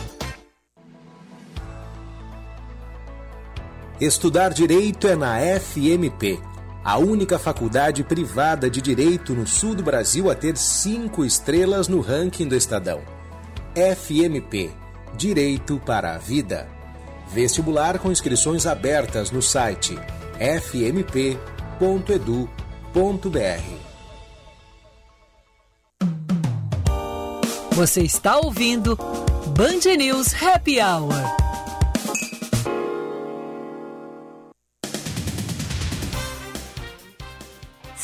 Estudar direito é na FMP, a única faculdade privada de direito no sul do Brasil a ter cinco estrelas no ranking do Estadão. FMP Direito para a Vida. Vestibular com inscrições abertas no site fmp.edu.br. Você está ouvindo Band News Happy Hour.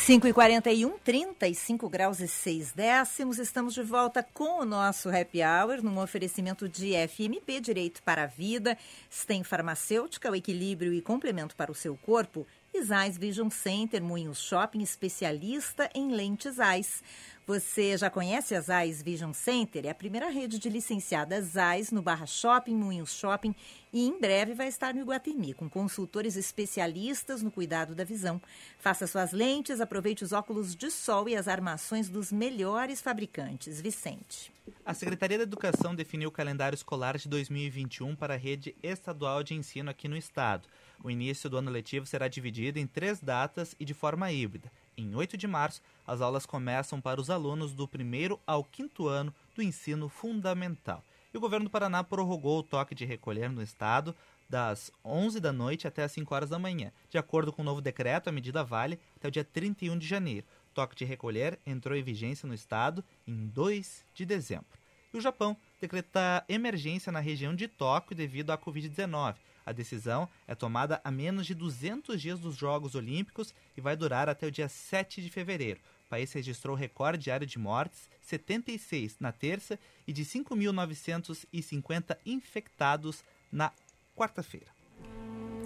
Cinco e 41, 35 graus e 6 décimos. Estamos de volta com o nosso Happy Hour, num oferecimento de FMP Direito para a Vida, STEM Farmacêutica, o equilíbrio e complemento para o seu corpo, e Zeiss Vision Center, Moinhos Shopping, especialista em lentes Zeiss. Você já conhece a Zeiss Vision Center? É a primeira rede de licenciadas Zeiss no Barra Shopping, Moinhos Shopping e em breve vai estar no Iguatemi, com consultores especialistas no cuidado da visão. Faça suas lentes, aproveite os óculos de sol e as armações dos melhores fabricantes. Vicente. A Secretaria da Educação definiu o calendário escolar de 2021 para a rede estadual de ensino aqui no estado. O início do ano letivo será dividido em três datas e de forma híbrida. Em 8 de março, as aulas começam para os alunos do primeiro ao quinto ano do ensino fundamental. E o governo do Paraná prorrogou o toque de recolher no estado das 11 da noite até as 5 horas da manhã. De acordo com o novo decreto, a medida vale até o dia 31 de janeiro. O toque de recolher entrou em vigência no estado em 2 de dezembro. E o Japão decreta emergência na região de Tóquio devido à Covid-19. A decisão é tomada a menos de 200 dias dos Jogos Olímpicos e vai durar até o dia 7 de fevereiro. O país registrou recorde diário de mortes, 76 na terça e de 5.950 infectados na quarta-feira.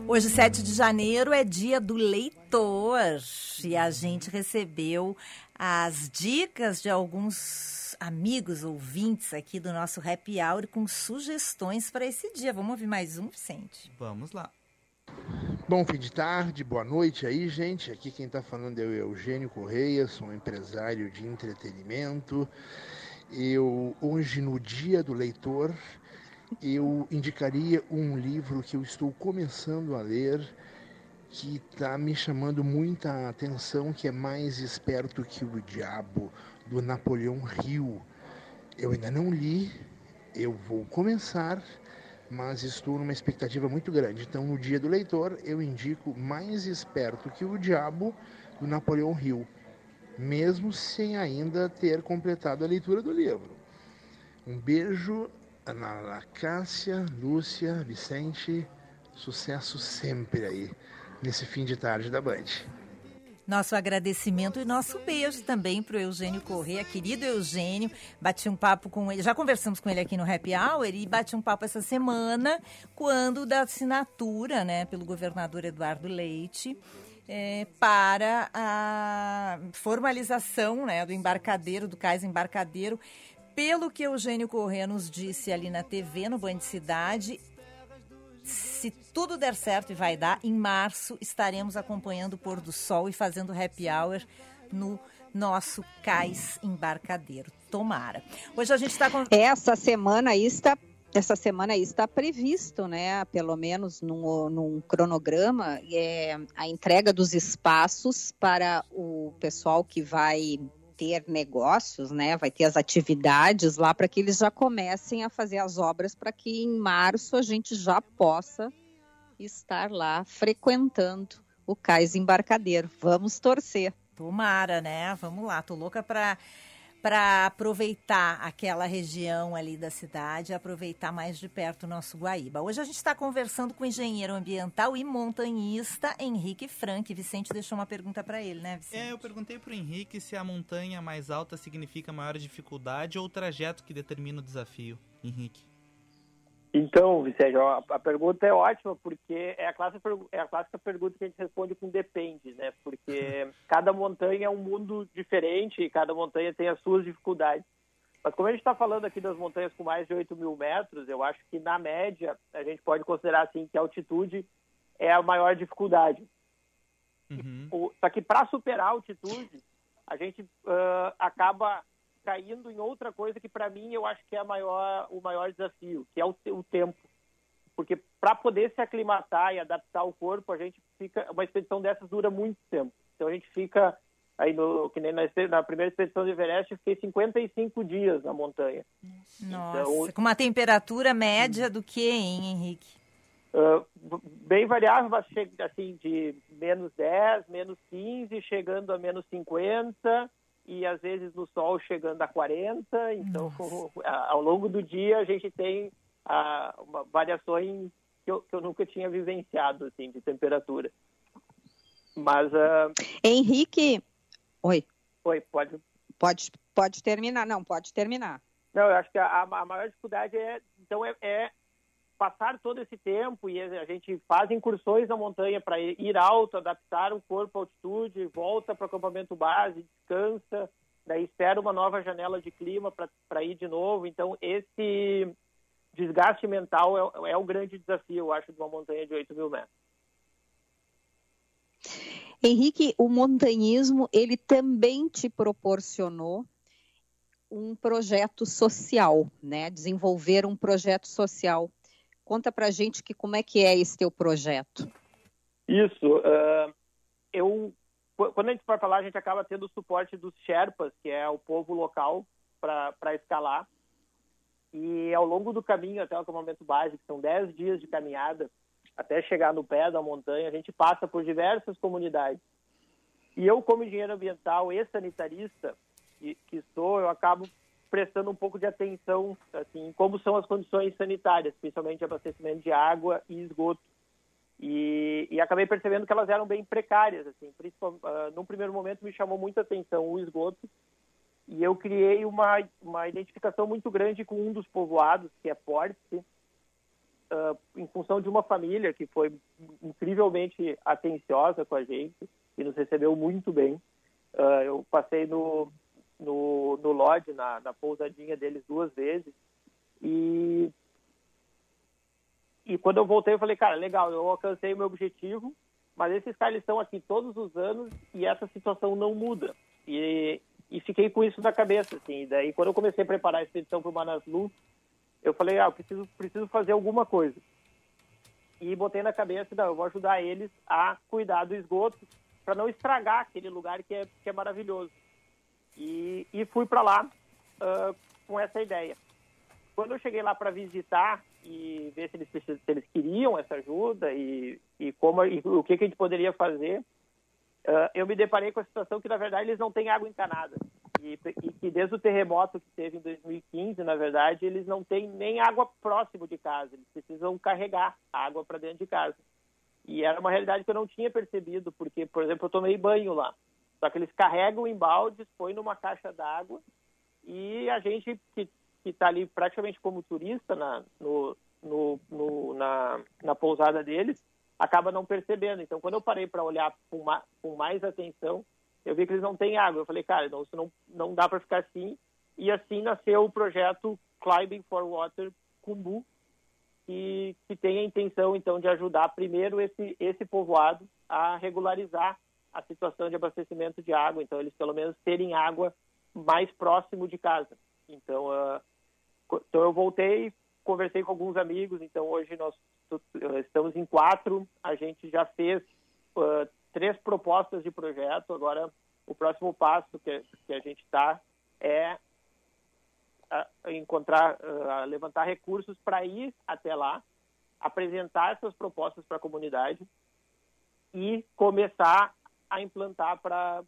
Hoje, 7 de janeiro, é dia do leitor e a gente recebeu as dicas de alguns amigos ouvintes aqui do nosso Happy Hour com sugestões para esse dia. Vamos ouvir mais um, Vicente? Vamos lá. Bom fim de tarde, boa noite aí, gente. Aqui quem está falando é o Eugênio Correia, sou um empresário de entretenimento. Eu, hoje, no dia do leitor, eu indicaria um livro que eu estou começando a ler, que está me chamando muita atenção, que é Mais Esperto que o Diabo, do Napoleão Hill. Eu ainda não li, eu vou começar, mas estou numa expectativa muito grande. Então, no dia do leitor, eu indico Mais Esperto que o Diabo, do Napoleão Hill, mesmo sem ainda ter completado a leitura do livro. Um beijo Ana Cássia, Lúcia, Vicente, sucesso sempre aí nesse fim de tarde da Band. Nosso agradecimento e nosso beijo também para o Eugênio Corrêa, querido Eugênio. Bati um papo com ele, já conversamos com ele aqui no Happy Hour e bati um papo essa semana quando da assinatura né, pelo governador Eduardo Leite. É, para a formalização né, do embarcadeiro, do cais embarcadeiro, pelo que Eugênio Corrêa nos disse ali na TV, no Band Cidade, se tudo der certo e vai dar, em março estaremos acompanhando o pôr do sol e fazendo happy hour no nosso cais embarcadeiro. Tomara. Hoje a gente está com. Essa semana aí está. Essa semana aí está previsto, né, pelo menos num, num cronograma, é, a entrega dos espaços para o pessoal que vai ter negócios, né? Vai ter as atividades lá para que eles já comecem a fazer as obras para que em março a gente já possa estar lá frequentando o cais embarcadeiro. Vamos torcer. Tomara, né? Vamos lá. Tô louca para para aproveitar aquela região ali da cidade, aproveitar mais de perto o nosso Guaíba. Hoje a gente está conversando com o engenheiro ambiental e montanhista Henrique Frank. Vicente deixou uma pergunta para ele, né, Vicente? É, eu perguntei para o Henrique se a montanha mais alta significa maior dificuldade ou o trajeto que determina o desafio. Henrique. Então, Vicente, a pergunta é ótima porque é a, clássica, é a clássica pergunta que a gente responde com depende, né? Porque cada montanha é um mundo diferente e cada montanha tem as suas dificuldades. Mas como a gente está falando aqui das montanhas com mais de 8 mil metros, eu acho que na média a gente pode considerar assim que a altitude é a maior dificuldade. Uhum. Só que para superar a altitude, a gente uh, acaba caindo em outra coisa que para mim eu acho que é maior, o maior desafio, que é o, o tempo. Porque para poder se aclimatar e adaptar o corpo, a gente fica. Uma expedição dessas dura muito tempo. Então a gente fica aí no que nem na, na, primeira expedição de Everest eu fiquei 55 dias na montanha. Nossa, então, com uma temperatura média do que, hein, Henrique? Uh, bem variável, mas assim, de menos 10, menos 15, chegando a menos 50 e às vezes no sol chegando a 40. Então, ao longo do dia a gente tem ah, uma, variações que eu, que eu, nunca tinha vivenciado assim de temperatura. Mas uh... Henrique, oi. Oi, pode. Pode, pode terminar. Não, pode terminar. Não, eu acho que a, a maior dificuldade é então é, é passar todo esse tempo e a gente faz incursões na montanha para ir alto, adaptar o corpo à altitude, volta para o acampamento base, descansa, daí espera uma nova janela de clima para ir de novo. Então, esse desgaste mental é, é o grande desafio, eu acho, de uma montanha de 8 mil metros. Henrique, o montanhismo, ele também te proporcionou um projeto social, né? Desenvolver um projeto social Conta para gente que como é que é esse teu projeto. Isso. Uh, eu, quando a gente vai falar, a gente acaba tendo o suporte dos Sherpas, que é o povo local, para escalar. E ao longo do caminho até o acampamento básico, são 10 dias de caminhada, até chegar no pé da montanha, a gente passa por diversas comunidades. E eu, como engenheiro ambiental e sanitarista que, que sou, eu acabo prestando um pouco de atenção assim como são as condições sanitárias, principalmente abastecimento de água e esgoto. E, e acabei percebendo que elas eram bem precárias, assim. Principalmente, uh, num primeiro momento me chamou muita atenção o esgoto e eu criei uma uma identificação muito grande com um dos povoados que é Porte, uh, em função de uma família que foi incrivelmente atenciosa com a gente e nos recebeu muito bem. Uh, eu passei no, no, no lodge, na, na pousadinha deles duas vezes. E, e quando eu voltei, eu falei, cara, legal, eu alcancei o meu objetivo, mas esses caras estão aqui todos os anos e essa situação não muda. E, e fiquei com isso na cabeça, assim. Daí, quando eu comecei a preparar a expedição para o Manaslu, eu falei, ah, eu preciso, preciso fazer alguma coisa. E botei na cabeça, não, eu vou ajudar eles a cuidar do esgoto para não estragar aquele lugar que é, que é maravilhoso. E, e fui para lá uh, com essa ideia. Quando eu cheguei lá para visitar e ver se eles, se eles queriam essa ajuda e, e como e o que, que a gente poderia fazer, uh, eu me deparei com a situação que, na verdade, eles não têm água encanada. E, e, que desde o terremoto que teve em 2015, na verdade, eles não têm nem água próximo de casa. Eles precisam carregar água para dentro de casa. E era uma realidade que eu não tinha percebido, porque, por exemplo, eu tomei banho lá. Só que eles carregam em baldes, põem numa caixa d'água e a gente que está ali praticamente como turista na, no, no, no, na, na pousada deles acaba não percebendo. Então, quando eu parei para olhar com, ma, com mais atenção, eu vi que eles não têm água. Eu falei, cara, não, isso não, não dá para ficar assim. E assim nasceu o projeto Climbing for Water Kumbu, que, que tem a intenção, então, de ajudar primeiro esse, esse povoado a regularizar a situação de abastecimento de água. Então, eles pelo menos terem água mais próximo de casa. Então, uh, então eu voltei, conversei com alguns amigos. Então, hoje nós estamos em quatro. A gente já fez uh, três propostas de projeto. Agora, o próximo passo que, que a gente está é encontrar, levantar recursos para ir até lá, apresentar essas propostas para a comunidade e começar a implantar para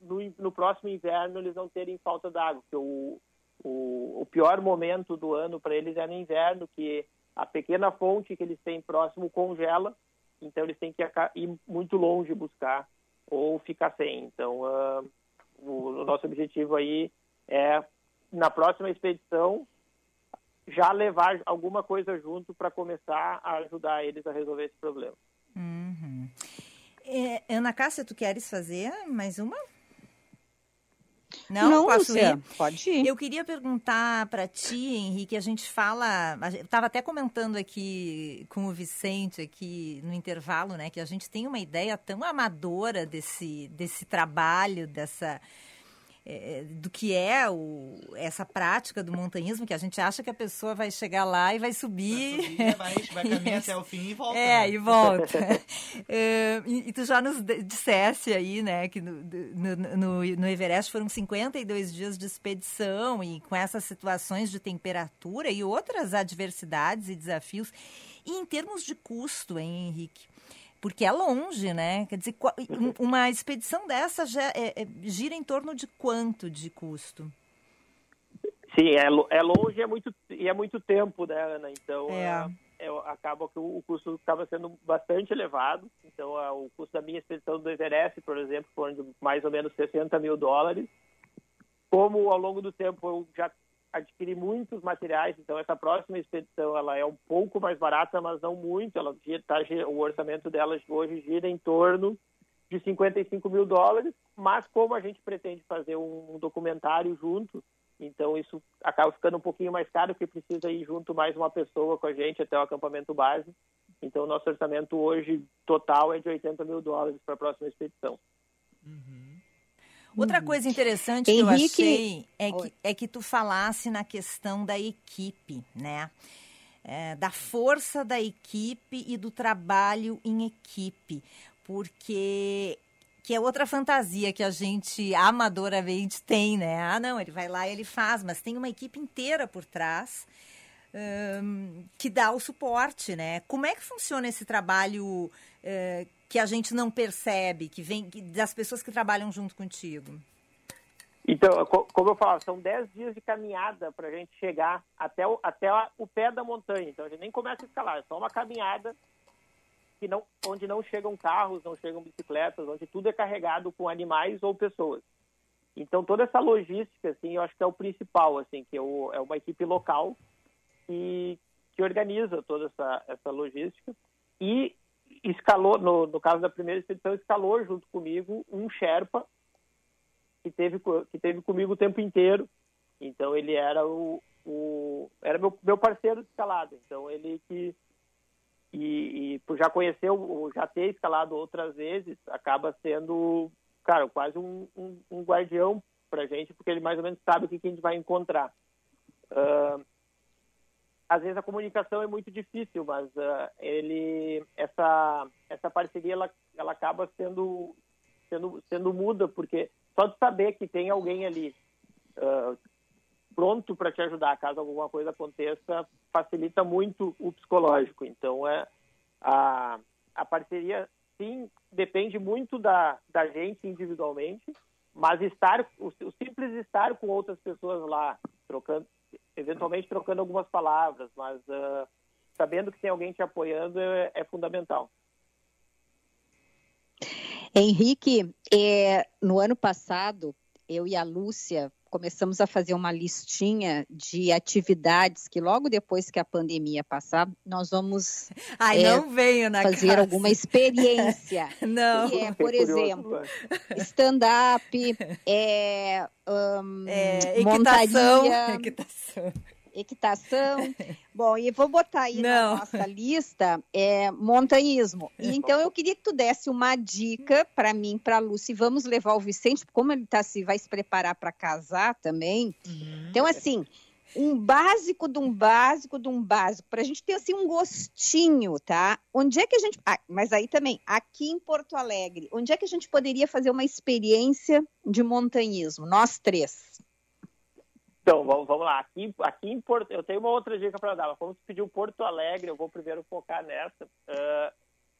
no, no, próximo inverno eles não terem falta d'água, o, o, o pior momento do ano para eles é no inverno, que a pequena fonte que eles têm próximo congela, então eles têm que ir muito longe buscar ou ficar sem. Então, uh, o, o nosso objetivo aí é, na próxima expedição, já levar alguma coisa junto para começar a ajudar eles a resolver esse problema. Uhum. É, Ana Cássia, tu queres fazer mais uma? Não, Não posso Lúcia, ir? pode ir. Eu queria perguntar para ti, Henrique, a gente fala, eu estava até comentando aqui com o Vicente aqui no intervalo, né, que a gente tem uma ideia tão amadora desse desse trabalho, dessa é, do que é o, essa prática do montanhismo, que a gente acha que a pessoa vai chegar lá e vai subir. Vai, subir, vai, vai caminhar até o fim e volta. É, né? e volta. é, e, e, tu já nos dissesse aí, né, que no, no, no, no, Everest foram 52 dias de expedição e com essas situações de temperatura e outras adversidades e desafios. E em termos de custo, hein, Henrique? Porque é longe, né? Quer dizer, uma expedição dessa já é, é, gira em torno de quanto de custo? Sim, é, é longe e é muito, e é muito tempo, né, Ana? Então, é. É, acaba que o, custo acaba sendo bastante elevado. Então, o custo da minha expedição do Everest, por exemplo, foram de mais ou menos 60 mil dólares. Como ao longo do tempo eu já adquirir muitos materiais, então essa próxima expedição ela é um pouco mais barata, mas não muito. Ela tá, o orçamento dela hoje gira em torno de 55 mil dólares, mas como a gente pretende fazer um documentário junto, então isso acaba ficando um pouquinho mais caro, porque precisa ir junto mais uma pessoa com a gente até o acampamento base. Então nosso orçamento hoje total é de 80 mil dólares para a próxima expedição. Uhum. Outra uhum. coisa interessante Henrique... que eu achei é que, é que tu falasse na questão da equipe, né? É, da força da equipe e do trabalho em equipe, porque que é outra fantasia que a gente amadoramente tem, né? Ah, não, ele vai lá e ele faz, mas tem uma equipe inteira por trás um, que dá o suporte, né? Como é que funciona esse trabalho uh, que a gente não percebe, que vem das pessoas que trabalham junto contigo? Então, como eu falo, são 10 dias de caminhada para a gente chegar até o, até o pé da montanha. Então, a gente nem começa a escalar, é só uma caminhada que não, onde não chegam carros, não chegam bicicletas, onde tudo é carregado com animais ou pessoas. Então, toda essa logística, assim, eu acho que é o principal, assim, que é, o, é uma equipe local que, que organiza toda essa, essa logística. E escalou, no, no caso da primeira expedição, escalou junto comigo um Sherpa que teve, que teve comigo o tempo inteiro. Então ele era o, o era meu, meu parceiro de escalada. Então ele que e, e por já conhecer, já ter escalado outras vezes, acaba sendo, cara, quase um, um, um guardião para gente, porque ele mais ou menos sabe o que, que a gente vai encontrar. Uh, às vezes a comunicação é muito difícil, mas uh, ele essa essa parceria ela, ela acaba sendo sendo sendo muda porque só de saber que tem alguém ali uh, pronto para te ajudar caso alguma coisa aconteça facilita muito o psicológico. Então é a a parceria sim depende muito da da gente individualmente, mas estar o, o simples estar com outras pessoas lá trocando eventualmente trocando algumas palavras, mas uh, sabendo que tem alguém te apoiando é, é fundamental. Henrique, é, no ano passado, eu e a Lúcia começamos a fazer uma listinha de atividades que logo depois que a pandemia passar, nós vamos Ai, é, não venho na fazer casa. alguma experiência. não. Que é, por exemplo, stand-up, é, um, é, equitação, montaria, equitação equitação. Bom, e vou botar aí Não. na nossa lista é, montanhismo. E, então eu queria que tu desse uma dica para mim, para a Lúcia. Vamos levar o Vicente, como ele tá se vai se preparar para casar também. Uhum. Então assim, um básico de um básico de um básico, para a gente ter assim um gostinho, tá? Onde é que a gente. Ah, mas aí também, aqui em Porto Alegre, onde é que a gente poderia fazer uma experiência de montanhismo? Nós três. Então, vamos, vamos lá. Aqui, aqui em Porto, eu tenho uma outra dica para dar. Vamos pedir o Porto Alegre, eu vou primeiro focar nessa. Uh,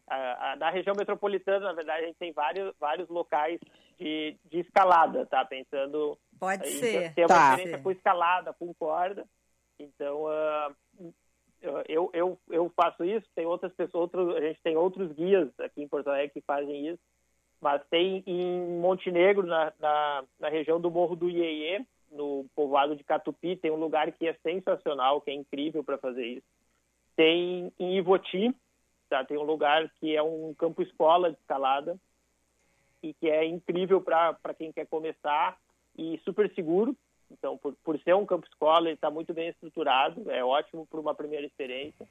a, a, na região metropolitana, na verdade, a gente tem vários, vários locais de, de escalada, tá? Pensando Pode em ser. ter uma tá. experiência com escalada, com corda. Então, uh, eu, eu, eu faço isso, tem outras pessoas, outros, a gente tem outros guias aqui em Porto Alegre que fazem isso, mas tem em Montenegro, na, na, na região do Morro do Iê, no povoado de Catupi, tem um lugar que é sensacional, que é incrível para fazer isso. Tem em Ivoti, tá? tem um lugar que é um campo escola de escalada e que é incrível para quem quer começar e super seguro. Então, por, por ser um campo escola, ele está muito bem estruturado, é ótimo para uma primeira experiência.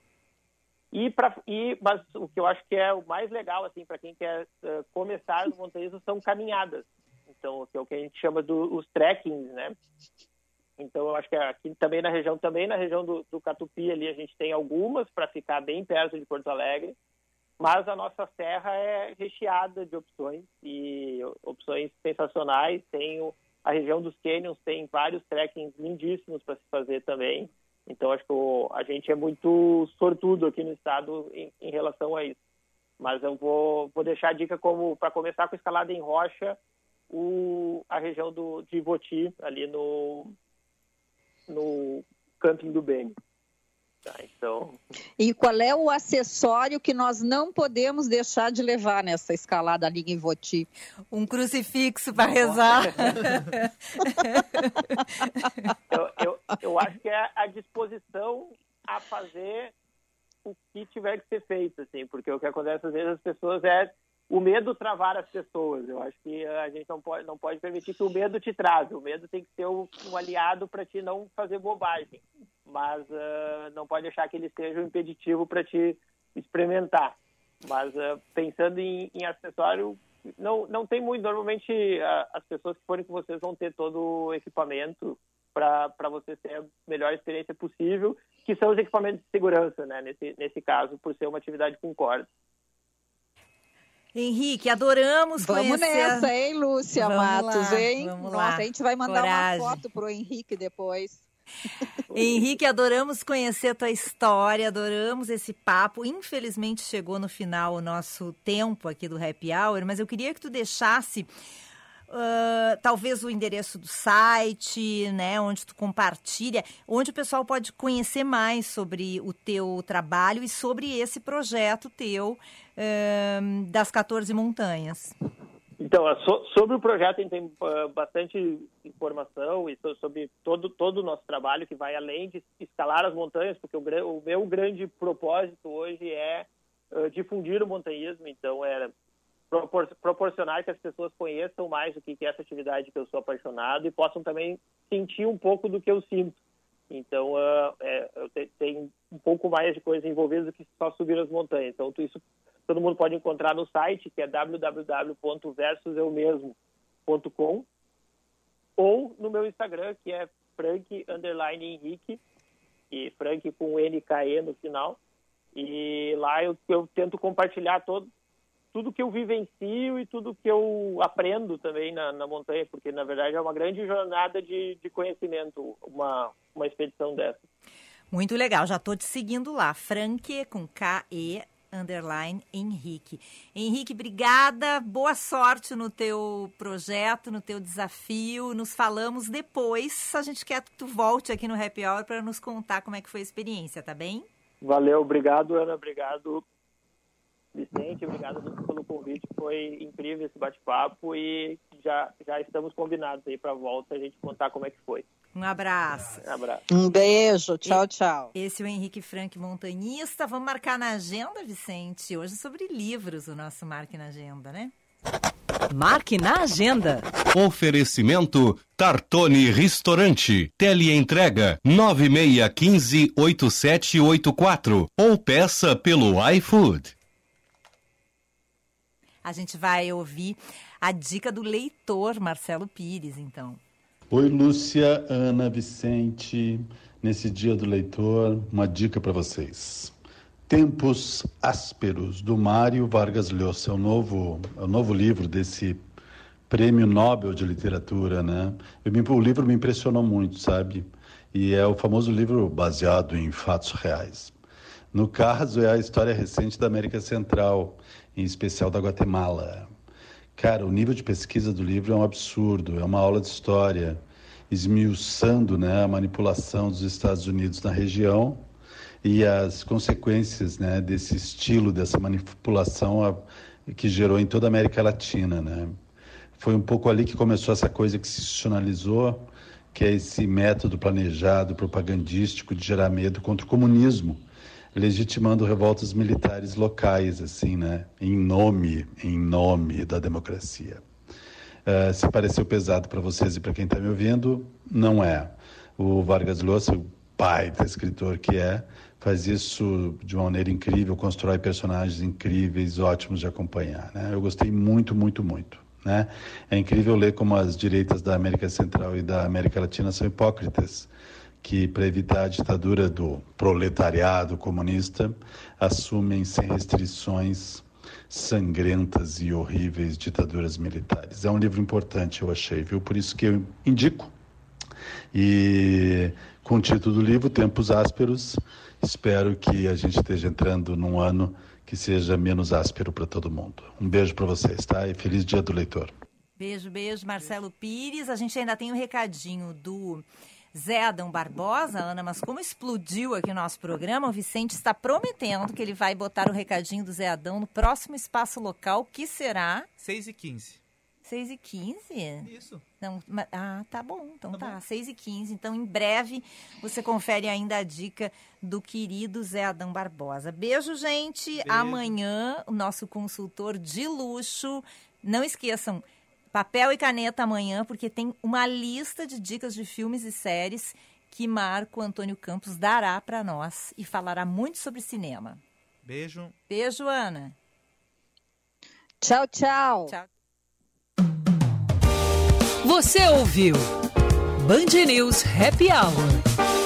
E, pra, e mas o que eu acho que é o mais legal assim para quem quer uh, começar no montanhismo são caminhadas então que é o que a gente chama dos trekkings, né? Então eu acho que aqui também na região, também na região do, do Catupi ali a gente tem algumas para ficar bem perto de Porto Alegre, mas a nossa serra é recheada de opções e opções sensacionais. Tem a região dos canyons tem vários trekkings lindíssimos para se fazer também. Então acho que a gente é muito sortudo aqui no estado em, em relação a isso. Mas eu vou, vou deixar a dica como para começar com escalada em rocha, o, a região do, de Ivoti, ali no, no camping do Beni. Tá, então... E qual é o acessório que nós não podemos deixar de levar nessa escalada ali em Ivoti? Um crucifixo para rezar. eu, eu, eu acho que é a disposição a fazer o que tiver que ser feito, assim, porque o que acontece às vezes as pessoas é o medo travar as pessoas. Eu acho que a gente não pode, não pode permitir que o medo te trave. O medo tem que ser um, um aliado para te não fazer bobagem, mas uh, não pode deixar que ele seja um impeditivo para te experimentar. Mas uh, pensando em, em, acessório, não, não tem muito. Normalmente uh, as pessoas que forem com vocês vão ter todo o equipamento para você ter a melhor experiência possível, que são os equipamentos de segurança, né? Nesse, nesse caso, por ser uma atividade com corda. Henrique, adoramos Vamos conhecer. Vamos nessa, hein, Lúcia vamos Matos, lá, hein? Vamos Nossa, lá. a gente vai mandar Coragem. uma foto pro Henrique depois. Henrique, adoramos conhecer a tua história, adoramos esse papo. Infelizmente chegou no final o nosso tempo aqui do Happy Hour, mas eu queria que tu deixasse Uh, talvez o endereço do site, né, onde tu compartilha, onde o pessoal pode conhecer mais sobre o teu trabalho e sobre esse projeto teu das 14 montanhas. Então, so, sobre o projeto, a gente tem uh, bastante informação e so, sobre todo, todo o nosso trabalho que vai além de escalar as montanhas, porque o, o meu grande propósito hoje é uh, difundir o montanhismo, então é propor, proporcionar que as pessoas conheçam mais o que é essa atividade que eu sou apaixonado e possam também sentir um pouco do que eu sinto. Então, uh, é, tem um pouco mais de coisa envolvida do que só subir as montanhas. Então, isso todo mundo pode encontrar no site, que é www.versuseumesmo.com ou no meu Instagram, que é Frank Underline Henrique, e Frank com NKE no final. E lá eu, eu tento compartilhar todo, tudo que eu vivencio e tudo que eu aprendo também na, na montanha, porque na verdade é uma grande jornada de, de conhecimento, uma, uma expedição dessa. Muito legal, já estou te seguindo lá, Frank com K-E underline Henrique. Henrique, obrigada, boa sorte no teu projeto, no teu desafio. Nos falamos depois. A gente quer que tu volte aqui no Happy Hour para nos contar como é que foi a experiência, tá bem? Valeu, obrigado, Ana, obrigado, Vicente, obrigado pelo convite. Foi incrível esse bate-papo e já, já estamos combinados aí para a volta a gente contar como é que foi. Um abraço. Um abraço. Um beijo. Tchau, tchau. Esse é o Henrique Frank, montanhista. Vamos marcar na agenda, Vicente. Hoje sobre livros, o nosso Marque na Agenda, né? Marque na Agenda. Oferecimento Tartone Restaurante. Teleentrega 9615-8784 ou peça pelo iFood. A gente vai ouvir a dica do leitor Marcelo Pires, então. Oi, Lúcia, Ana, Vicente. Nesse dia do leitor, uma dica para vocês. Tempos Ásperos, do Mário Vargas Llosa. É o novo, é o novo livro desse prêmio Nobel de Literatura, né? Eu, o livro me impressionou muito, sabe? E é o famoso livro baseado em fatos reais. No caso, é a história recente da América Central, em especial da Guatemala. Cara, o nível de pesquisa do livro é um absurdo, é uma aula de história, esmiuçando né, a manipulação dos Estados Unidos na região e as consequências né, desse estilo, dessa manipulação a, que gerou em toda a América Latina. Né? Foi um pouco ali que começou essa coisa que se institucionalizou, que é esse método planejado, propagandístico de gerar medo contra o comunismo legitimando revoltas militares locais, assim, né? Em nome, em nome da democracia. Uh, se pareceu pesado para vocês e para quem está me ouvindo, não é. O Vargas Llosa, o pai do escritor que é, faz isso de uma maneira incrível, constrói personagens incríveis, ótimos de acompanhar. Né? Eu gostei muito, muito, muito. Né? É incrível ler como as direitas da América Central e da América Latina são hipócritas que, para evitar a ditadura do proletariado comunista, assumem sem restrições sangrentas e horríveis ditaduras militares. É um livro importante, eu achei, viu? Por isso que eu indico. E com o título do livro, Tempos Ásperos, espero que a gente esteja entrando num ano que seja menos áspero para todo mundo. Um beijo para vocês, tá? E feliz dia do leitor. Beijo, beijo, Marcelo Pires. A gente ainda tem um recadinho do Zé Adão Barbosa, Ana, mas como explodiu aqui o nosso programa, o Vicente está prometendo que ele vai botar o recadinho do Zé Adão no próximo espaço local, que será... 6 e 15 6 e 15? Isso. Não, ah, tá bom. Então tá, tá 6 e 15. Então, em breve, você confere ainda a dica do querido Zé Adão Barbosa. Beijo, gente. Beijo. Amanhã, o nosso consultor de luxo. Não esqueçam, papel e caneta amanhã, porque tem uma lista de dicas de filmes e séries que Marco Antônio Campos dará para nós e falará muito sobre cinema. Beijo. Beijo, Ana. Tchau, tchau. Tchau. Você ouviu Band News Happy Hour.